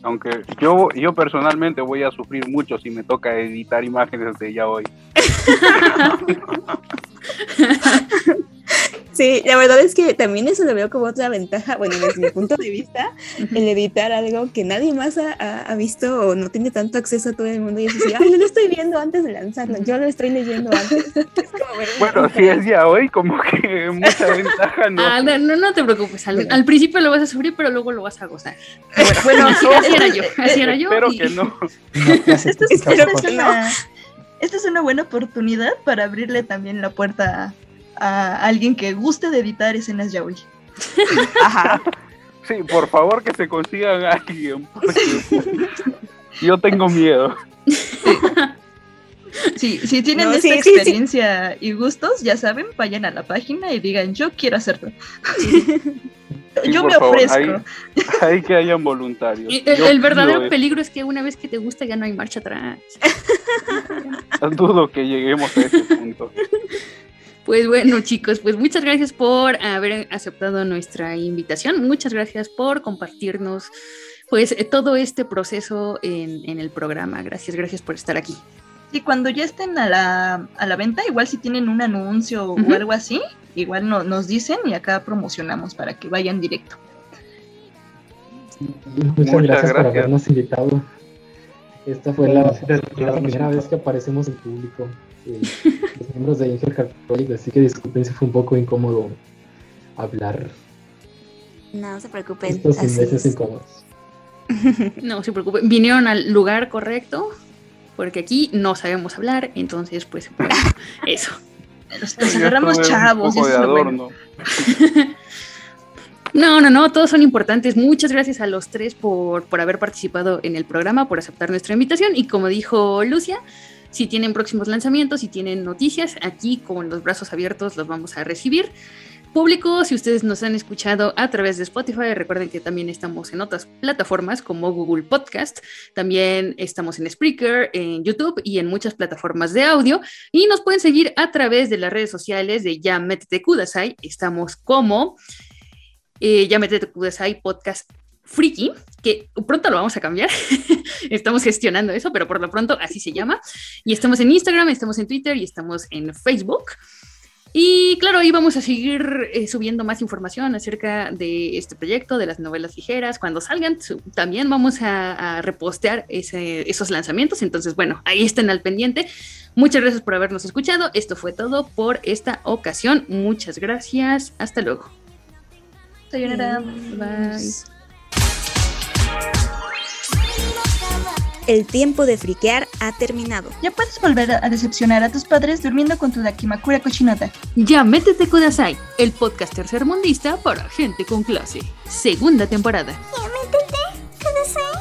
Aunque yo, yo personalmente voy a sufrir mucho si me toca editar imágenes de ya hoy. Sí, la verdad es que también eso lo veo como otra ventaja, bueno, desde mi punto de vista, el editar algo que nadie más ha, visto o no tiene tanto acceso a todo el mundo y es así, ay, yo lo estoy viendo antes de lanzarlo, yo lo estoy leyendo antes. bueno, si es ya hoy, como que mucha ventaja no. Ah, no, no, te preocupes, al, principio lo vas a sufrir, pero luego lo vas a gozar. Bueno, así, era yo, así era yo. Espero que no. esta es una buena oportunidad para abrirle también la puerta a alguien que guste de editar escenas yaoi. Ajá. Sí, por favor que se consigan a alguien. Yo tengo miedo. Sí, si tienen esta experiencia y gustos, ya saben, vayan a la página y digan, yo quiero hacerlo. yo me ofrezco. Hay, que hayan voluntarios. El, verdadero peligro es que una vez que te gusta ya no hay marcha atrás. Dudo que lleguemos a ese punto. Pues bueno, chicos, pues muchas gracias por haber aceptado nuestra invitación. Muchas gracias por compartirnos pues todo este proceso en, el programa. Gracias, gracias por estar aquí. Y cuando ya estén a la, a la venta, igual si tienen un anuncio o algo así, igual nos dicen y acá promocionamos para que vayan directo. Muchas, gracias, por habernos invitado. Esta fue la primera vez que aparecemos en público los miembros de Inger Catholic, así que disculpen si fue un poco incómodo hablar. No se preocupen. Estos meses incómodos. No se preocupen, vinieron al lugar correcto, porque aquí no sabemos hablar, entonces pues bueno, eso. Nos, agarramos chavos. No, no, no, todos son importantes. Muchas gracias a los tres por, por haber participado en el programa, por aceptar nuestra invitación. Y como dijo Lucia, si tienen próximos lanzamientos, si tienen noticias, aquí con los brazos abiertos los vamos a recibir. Público, si ustedes nos han escuchado a través de Spotify, recuerden que también estamos en otras plataformas como Google Podcast, también estamos en Spreaker, en YouTube y en muchas plataformas de audio. Y nos pueden seguir a través de las redes sociales de Ya Kudasai. Estamos como eh, Ya Kudasai Podcast Friki, que pronto lo vamos a cambiar. estamos gestionando eso, pero por lo pronto así se llama. Y estamos en Instagram, estamos en Twitter y estamos en Facebook. Y claro, ahí vamos a seguir eh, subiendo más información acerca de este proyecto, de las novelas ligeras. Cuando salgan, también vamos a, repostear esos lanzamientos. Entonces, bueno, ahí estén al pendiente. Muchas gracias por habernos escuchado. Esto fue todo por esta ocasión. Muchas gracias. Hasta luego. Sayonara. Bye. El tiempo de friquear ha terminado. Ya puedes volver a decepcionar a tus padres durmiendo con tu Dakimakura cochinota. Ya métete Kudasai, el podcast tercermundista para gente con clase. Segunda temporada. Ya métete